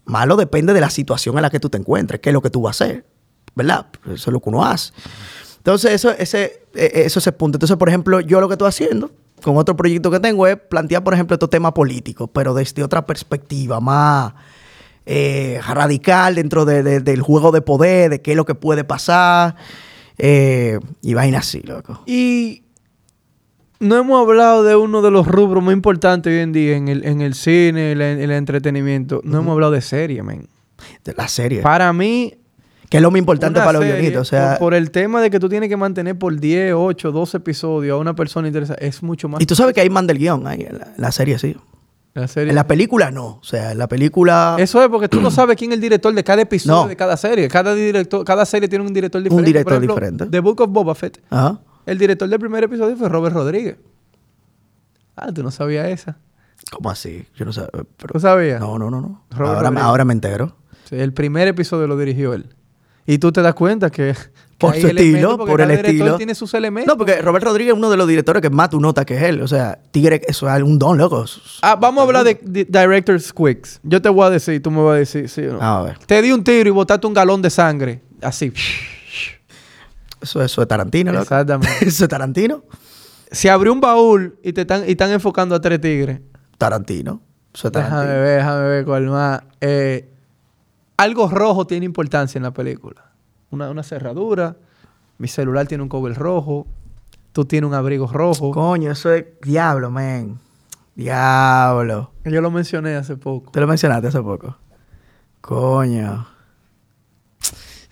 Malo depende de la situación en la que tú te encuentres, qué es lo que tú vas a hacer, ¿verdad? Eso es lo que uno hace. Entonces, eso, ese, eh, eso es el punto. Entonces, por ejemplo, yo lo que estoy haciendo con otro proyecto que tengo es plantear, por ejemplo, estos temas políticos, pero desde otra perspectiva más eh, radical dentro de- de- del juego de poder, de qué es lo que puede pasar, eh, y vaina así, loco. Y no hemos hablado de uno de los rubros más importantes hoy en día en el, en el cine, en el, en el entretenimiento. No hemos hablado de serie, man. De la serie. Para mí, que es lo más importante para los serie, guionistas. O sea, por, por el tema de que tú tienes que mantener por 10, 8, 12 episodios a una persona interesada, es mucho más. y tú sabes que hay manda el guion ahí en la, en la serie, sí. La serie. En la película no. O sea, en la película. Eso es porque tú no sabes quién es el director de cada episodio No. de cada serie. Cada director, cada serie tiene un director diferente. director Por ejemplo, diferente. The Book of Boba Fett. Ajá. El director del primer episodio fue Robert Rodríguez. Ah, tú no sabías esa. ¿Cómo así? Yo no. ¿Tú Pero, sabías? no, no, no, no. Robert Ahora, me- Rodríguez. ahora me entero. Sí, el primer episodio lo dirigió él. Y tú te das cuenta que. Por su estilo, por el director estilo. tiene sus elementos. No, porque Robert Rodríguez es uno de los directores que más tú notas que es él. O sea, Tigre, eso es un don, loco. Ah, vamos a hablar de, de Director's Quicks. Yo te voy a decir, tú me vas a decir, sí o no. A ver. Te di un tiro y botaste un galón de sangre. Así. Eso, eso es Tarantino, loco. Exactamente. eso es Tarantino. Se abrió un baúl y te están, y están enfocando a tres tigres. Tarantino. Eso es Déjame Tarantino. ver, déjame ver cuál más. Eh, algo rojo tiene importancia en la película. Una, una cerradura. Mi celular tiene un cover rojo. Tú tienes un abrigo rojo. Coño, eso es diablo, man. Diablo. Yo lo mencioné hace poco. Te lo mencionaste hace poco. Coño.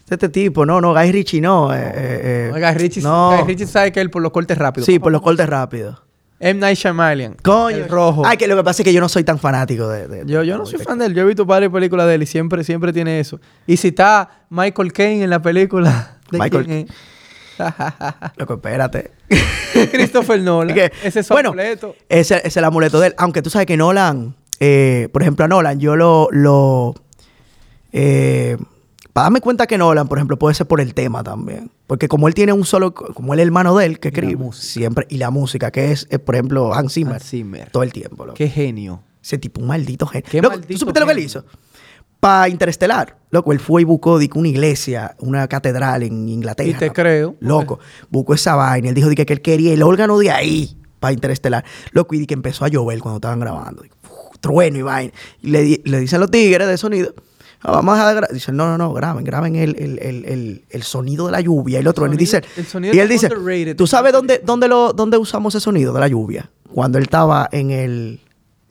Este tipo, no, no, Guy Ritchie no. eh, eh, eh, Oiga, Richie, no. Guy Ritchie sabe que él por los cortes rápidos. Sí, por los cortes rápidos. M. Night Shyamalan. Coño. El rojo. Ay, que lo que pasa es que yo no soy tan fanático de. de- Yo, yo no soy fan de él. Yo he visto varias películas de él y siempre, siempre tiene eso. Y si está Michael Caine en la película... ¿de Michael- quién es? Loco, espérate. Christopher Nolan. Ese es su bueno, amuleto. Ese, ese es el amuleto de él. Aunque tú sabes que Nolan, eh, por ejemplo, a Nolan, yo lo. lo eh, para darme cuenta que Nolan, por ejemplo, puede ser por el tema también. Porque como él tiene un solo. Como él es el hermano de él que escribe. Siempre. Y la música, que es, eh, por ejemplo, Hans Zimmer. Hans Zimmer. Todo el tiempo. loco. Qué genio. Ese tipo, un maldito genio. Qué Loco, maldito ¿Tú supiste lo que él genio. hizo? Para Interestelar. Loco, él fue y buscó dice, una iglesia, una catedral en Inglaterra. Y te creo. Loco, buscó esa vaina. Él dijo di que, él quería el órgano de ahí para Interestelar. Loco, y que empezó a llover cuando estaban grabando. Uf, trueno y vaina. Y le, le dicen los tigres de sonido. "Ah, vamos a dejar de gra-". Dicen, no, no, no, graben, graben el, el, el, el, sonido de la lluvia. Y el otro, y sonido- dice, y él dice. ¿tú sabes dónde, dónde, lo, dónde usamos ese sonido de la lluvia? Cuando él estaba en el...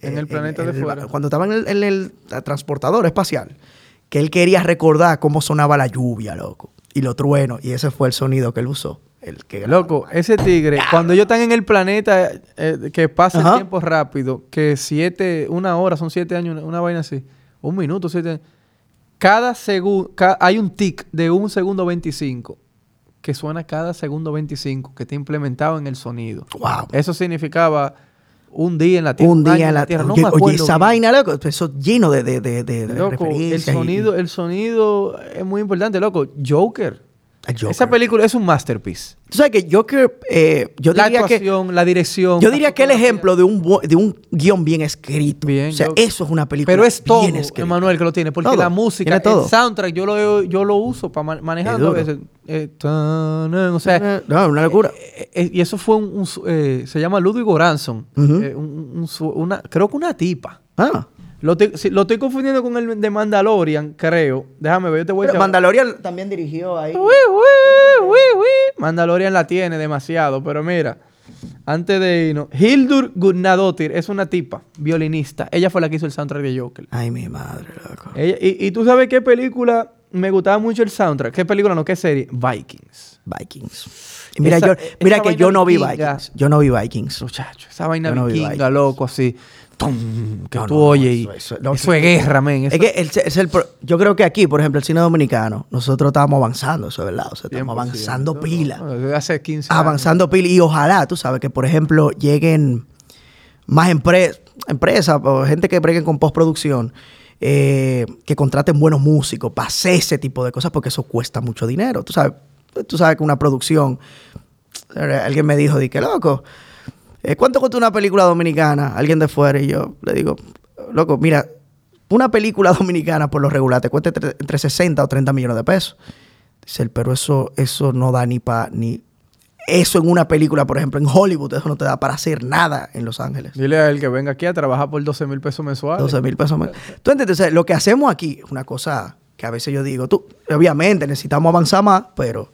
En el planeta de fuera. Cuando estaba en el, en el transportador espacial. Que él quería recordar cómo sonaba la lluvia, loco. Y los truenos. Y ese fue el sonido que él usó. El que Loco, ese tigre, cuando ellos están en el planeta, eh, que pasa el tiempo rápido, que siete, una hora, son siete años, una, una vaina así, un minuto, siete Cada segundo, hay un tic de un segundo 25 que suena cada segundo 25 que está implementado en el sonido. Wow. Eso significaba un día en la Tierra. Un día en la Tierra. No oye, me oye, acuerdo esa bien. vaina, loco, eso lleno de, de, de, de, Loco, el y- sonido, el sonido es muy importante, loco. Joker. Esa película es un masterpiece. Tú sabes que Joker, eh, yo la diría que actuación, la dirección. yo diría que el ejemplo de un de un guion bien escrito. Bien, o sea, yo- eso es una película Pero es todo, bien. Emanuel, que lo tiene. Porque Todo, la música, tiene todo. el soundtrack, yo lo, yo lo uso para a veces. Eh, o sea, Eh, no, una locura. eh, eh, y eso fue un... un eh, se llama Ludwig Goranson. Un- una, creo que una tipa. Ah. Lo, estoy- si- lo estoy confundiendo con el de Mandalorian, creo. Déjame ver, yo te voy a Pero decir. Mandalorian también dirigió ahí. Uy, uy, uy, uy. Mandalorian la tiene demasiado, pero mira, antes de irnos, Hildur Gudnadottir es una tipa, violinista. Ella fue la que hizo el soundtrack de Joker. Ay, mi madre, loco. Ella- y, y tú sabes qué película me gustaba mucho el soundtrack. ¿Qué película no? ¿Qué serie? Vikings. Vikings. Y mira, Esa- yo, mira que yo no vi. Vikings. Yo no vi Vikings. Muchacho, esa vaina Yo no vi vikinga, Vikings. loco, así. Tum, que No, tú no, oyes y eso- eso, eso- no, es guerra, men. Es que el- es el pro- yo creo que aquí, por ejemplo, el cine dominicano, nosotros estábamos avanzando, eso es verdad. O sea, estamos 100%. avanzando pila. Hace 15 años. Avanzando pila. Y ojalá, tú sabes, que por ejemplo lleguen más empresas. empresas o gente que breguen con postproducción, eh, que contraten buenos músicos para hacer ese tipo de cosas, porque eso cuesta mucho dinero. Tú sabes, tú sabes que una producción, alguien me dijo, di que loco, ¿cuánto cuesta una película dominicana? Alguien de fuera, y yo le digo, loco, mira, una película dominicana por lo regular te cuesta entre, entre 60 o 30 millones de pesos. Dice él, pero eso, eso no da ni para ni eso en una película, por ejemplo, en Hollywood, eso no te da para hacer nada en Los Ángeles. Dile a él que venga aquí a trabajar por 12 mil pesos mensuales. 12 mil pesos más. Tú entiendes, O sea, lo que hacemos aquí es una cosa que a veces yo digo, tú, obviamente necesitamos avanzar más, pero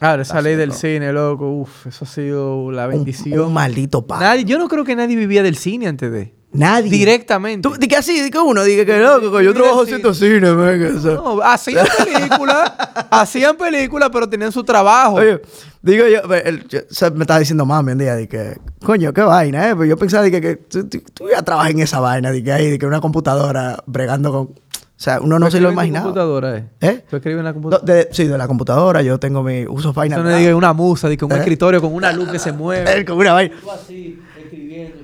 Claro, esa ley del cine, loco, uf, eso ha sido la bendición. un maldito pa. Nadie- yo no creo que nadie vivía del cine antes de. Nadie. Directamente. Tú, que así, que uno, diga que loco, que yo trabajo haciendo cine, man, que eso. No, hacían películas, hacían películas, pero tenían su trabajo. Oye, digo yo, ve, el- yo- o sea, me estaba diciendo mami un día, de que, coño, qué vaina, ¿eh? Pero yo pensaba de que, que tú, tú- tú ya trabajas en esa vaina, de que hay, de que una computadora bregando con. O sea, uno no ¿Tú se lo imaginaba. computadora, eh? ¿Eh? ¿Tú escribes en la No, computadora? de- sí, de la computadora, yo tengo mi uso vaina. Eso no diga una musa, diga un ¿Eh? escritorio con una luz que se mueve. Con una vaina. Tú así, escribiendo.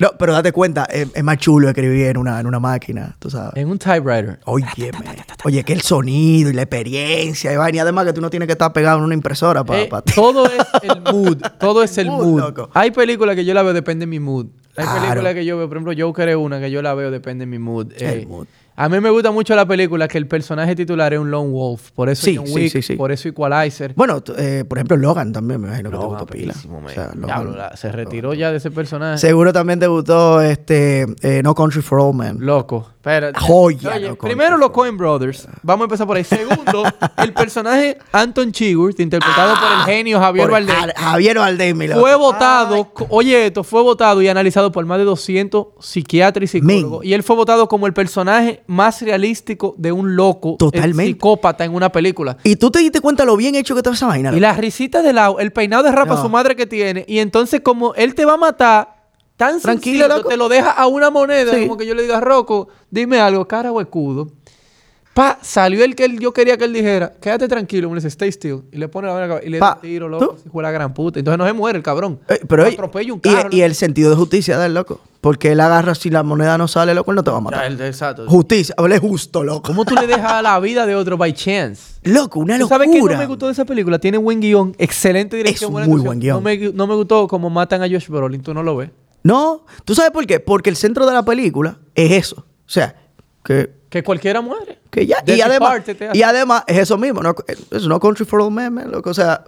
No, pero date cuenta, es, es más chulo escribir en una, en una máquina, tú sabes. En un typewriter. Oye, oye, que el sonido y la experiencia y vaina. Y además que tú no tienes que estar pegado en una impresora para... Eh, todo es el mood. Todo es el Mood, mood. loco. Hay películas que yo la veo, depende de mi mood. Hay Claro. películas que yo veo, por ejemplo, Joker es una que yo la veo, depende de mi mood. El mood. A mí me gusta mucho la película que el personaje titular es un lone wolf. Por eso Sí, John sí, Wick, sí, sí. por eso Equalizer. Bueno, eh, por ejemplo, Logan también me imagino que te Logan, gustó pila. O sea, Logan- Diablo, la- se retiró ya de ese personaje. Seguro también te gustó este eh, No Country for Old Men. Loco. Espérate. Joya, Oye, loco. primero los Coen Brothers. Vamos a empezar por ahí. Segundo, el personaje Anton Chigurh, interpretado por el genio Javier. Ja- Javier Bardem, mi. Fue votado, oye esto, fue votado y analizado por más de 200 psiquiatras y psicólogos. Men. Y él fue votado como el personaje más realístico de un loco, Totalmente. psicópata en una película. Y tú te diste cuenta lo bien hecho que estaba esa vaina. Y las risitas de lado, el peinado de rapa No. su madre que tiene. Y entonces como él te va a matar, tan Tranquilo, sencillo, te lo deja a una moneda, Sí. como que yo le diga, Rocco, dime algo, cara o escudo. Pa, salió el que él- yo quería que él dijera, quédate tranquilo, me dice, stay still. Y le pone la verga y le da tiro, loco, ¿tú? hijo de la gran puta. Entonces no se muere el cabrón. Eh, pero atropella un y- carro. y, el sentido de justicia del loco. Porque él agarra, si la moneda no sale, loco, él no te va a Ya, matar. el- exacto. Justicia, él es justo, loco. ¿Cómo tú le dejas a la vida de otro by chance? Loco, una ¿Tú locura. sabes qué no me gustó de esa película? Tiene buen guion, excelente dirección. Es buena muy actuación. buen guion. No me, no me gustó como matan a Josh Brolin, tú no lo ves. No, ¿tú sabes por qué? Porque el centro de la película es eso. O sea, que, Que cualquiera muere. que ya. Y además, y además es eso mismo. No, es no country for old men, man, loco. O sea,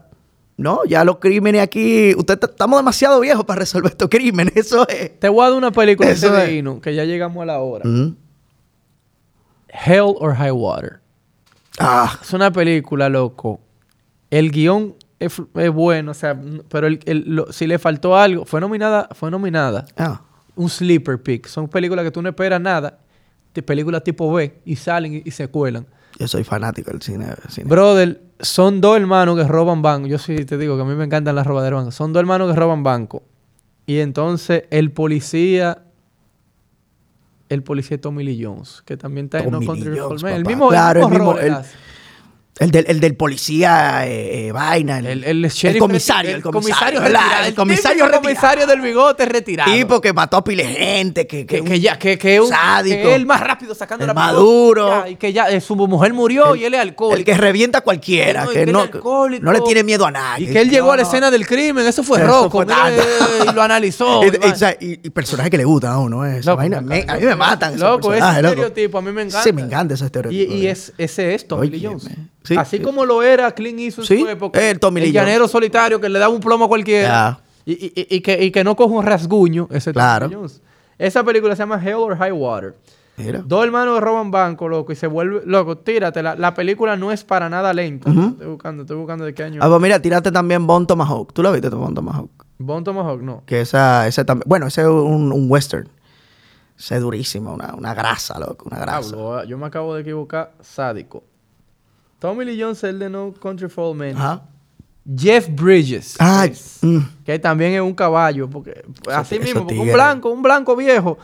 no, ya los crímenes aquí. Usted estamos demasiado viejos para resolver estos crímenes. Eso es. Te voy a dar una película Eso de que ya llegamos a la hora. Mm. Hell or High Water. Ah, Es una película, loco. El guion es, es bueno, o sea, pero el- el- lo- si le faltó algo, fue nominada, fue nominada. ah. Un sleeper pick. Son películas que tú no esperas nada. De películas tipo B y salen y, y se cuelan. Yo soy fanático del cine. del cine. Brother, son dos hermanos que roban banco. Yo sí te digo que a mí me encantan las robaderas de banco. Son dos hermanos que roban banco. Y entonces el policía, el policía Tommy Lee Jones, que también está en No Country Jones. El mismo, Claro, el mismo el-. El del, el del policía, eh, eh, vaina. El, El, el sheriff comisario. El comisario. retirado. El comisario retirado. comisario del bigote retirado. Tipo que mató a pile gente. Que, que, que, que ya, que, que, un- sádico. que él más rápido sacando la maduro. Ya, y que ya eh, su mujer murió y él es alcohólico. El que revienta a cualquiera. Que, no, no le tiene miedo a nadie. Y que él llegó No, a la escena del crimen, eso fue tanto. y lo analizó. Y, y personajes que le gustan a uno, eh, vaina. a mí me matan. Loco, ese estereotipo, a mí me encanta. Sí, me encanta ese estereotipo. y es, ese es Tommy Jones. Sí, Así sí. como lo era Clint Sí, en su época. el El llanero solitario que le daba un plomo a cualquiera. Y, y- y- que, y que no coja un rasguño. Ese Claro. Esa película se llama Hell or High Water. Mira. Dos hermanos roban banco, loco, y se vuelve... Loco, tírate. La, la película no es para nada lenta. Estoy buscando, estoy buscando de qué año. Ah, pues mira, tírate también Bon Tomahawk. ¿Tú la viste, Bon Tomahawk? Bon Tomahawk, no. Que esa, esa también. Bueno, ese es un, un western. Ese es durísimo, una, una grasa, loco, una grasa. Pablo, yo me acabo de equivocar. Sádico. Tommy Lee Jones, el de No Country for Old Men. Ajá. Jeff Bridges. Ah, es, mm. Que también es un caballo. Porque, así mismo, porque un blanco, un blanco viejo.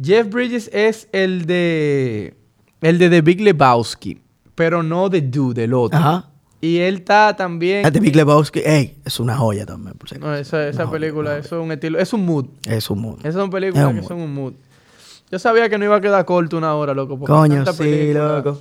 Jeff Bridges es el de. El de The Big Lebowski. Pero no de Dude, el otro. Ajá. Y él está también. Este Big Lebowski, ey, es una joya también, por si. No, esa, película, joya, una eso es un estilo. Es un mood. Es un mundo. Esas son películas Es que mood. son un mood. Yo sabía que no iba a quedar corto una hora, loco. Coño, sí, película. loco.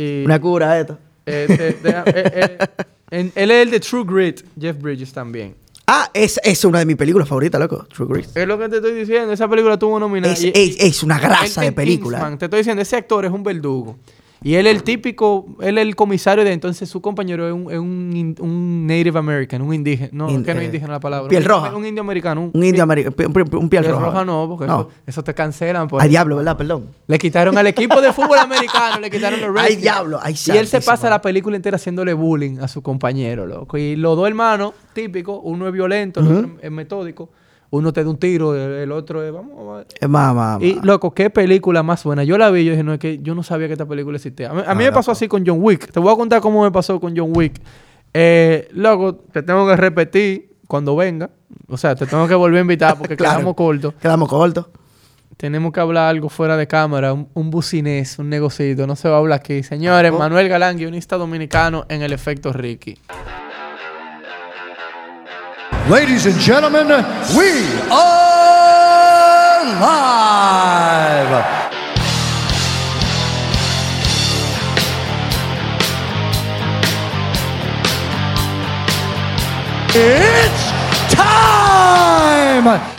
Y, Una cura esta. eh, eh, eh, eh, en- él es el de True Grit, Jeff Bridges también. Ah, es, es una de mis películas favoritas, loco. True Grit. Es lo que te estoy diciendo. Esa película tuvo nominada. Es, y- es, es una él grasa de en película. Kingsman, te estoy diciendo, ese actor es un verdugo. Y él es el típico, él es el comisario de entonces su compañero es un, es un, un Native American, un indígena. No, In- que no eh, es indígena la palabra. piel roja. Un indio americano. Un indio americano, un, piel Piel roja. roja no, porque Eso, eso te cancelan. Por Al diablo, ¿verdad? Perdón. Le quitaron al equipo de fútbol americano, le quitaron los Ay, Redskins. diablo, ay, Y él se pasa la película entera haciéndole bullying a su compañero, loco. Y los dos hermanos, típicos, uno es violento, el otro es metódico. Uno te da un tiro, el, otro es, vamos, vamos. Es más, más, Y loco, qué película más buena. Yo la vi y yo dije, no, es que yo no sabía que esta película existía. A mí, a mí me pasó así con John Wick. Te voy a contar cómo me pasó con John Wick. Eh, loco, te tengo que repetir cuando venga. O sea, te tengo que volver a invitar porque Claro. quedamos cortos. Quedamos cortos. Tenemos que hablar algo fuera de cámara, un, un bucinés, un negocito, no se va a hablar aquí. Señores, Manuel Galán, guionista dominicano en el efecto Ricky. Ladies and gentlemen, we are live. It's time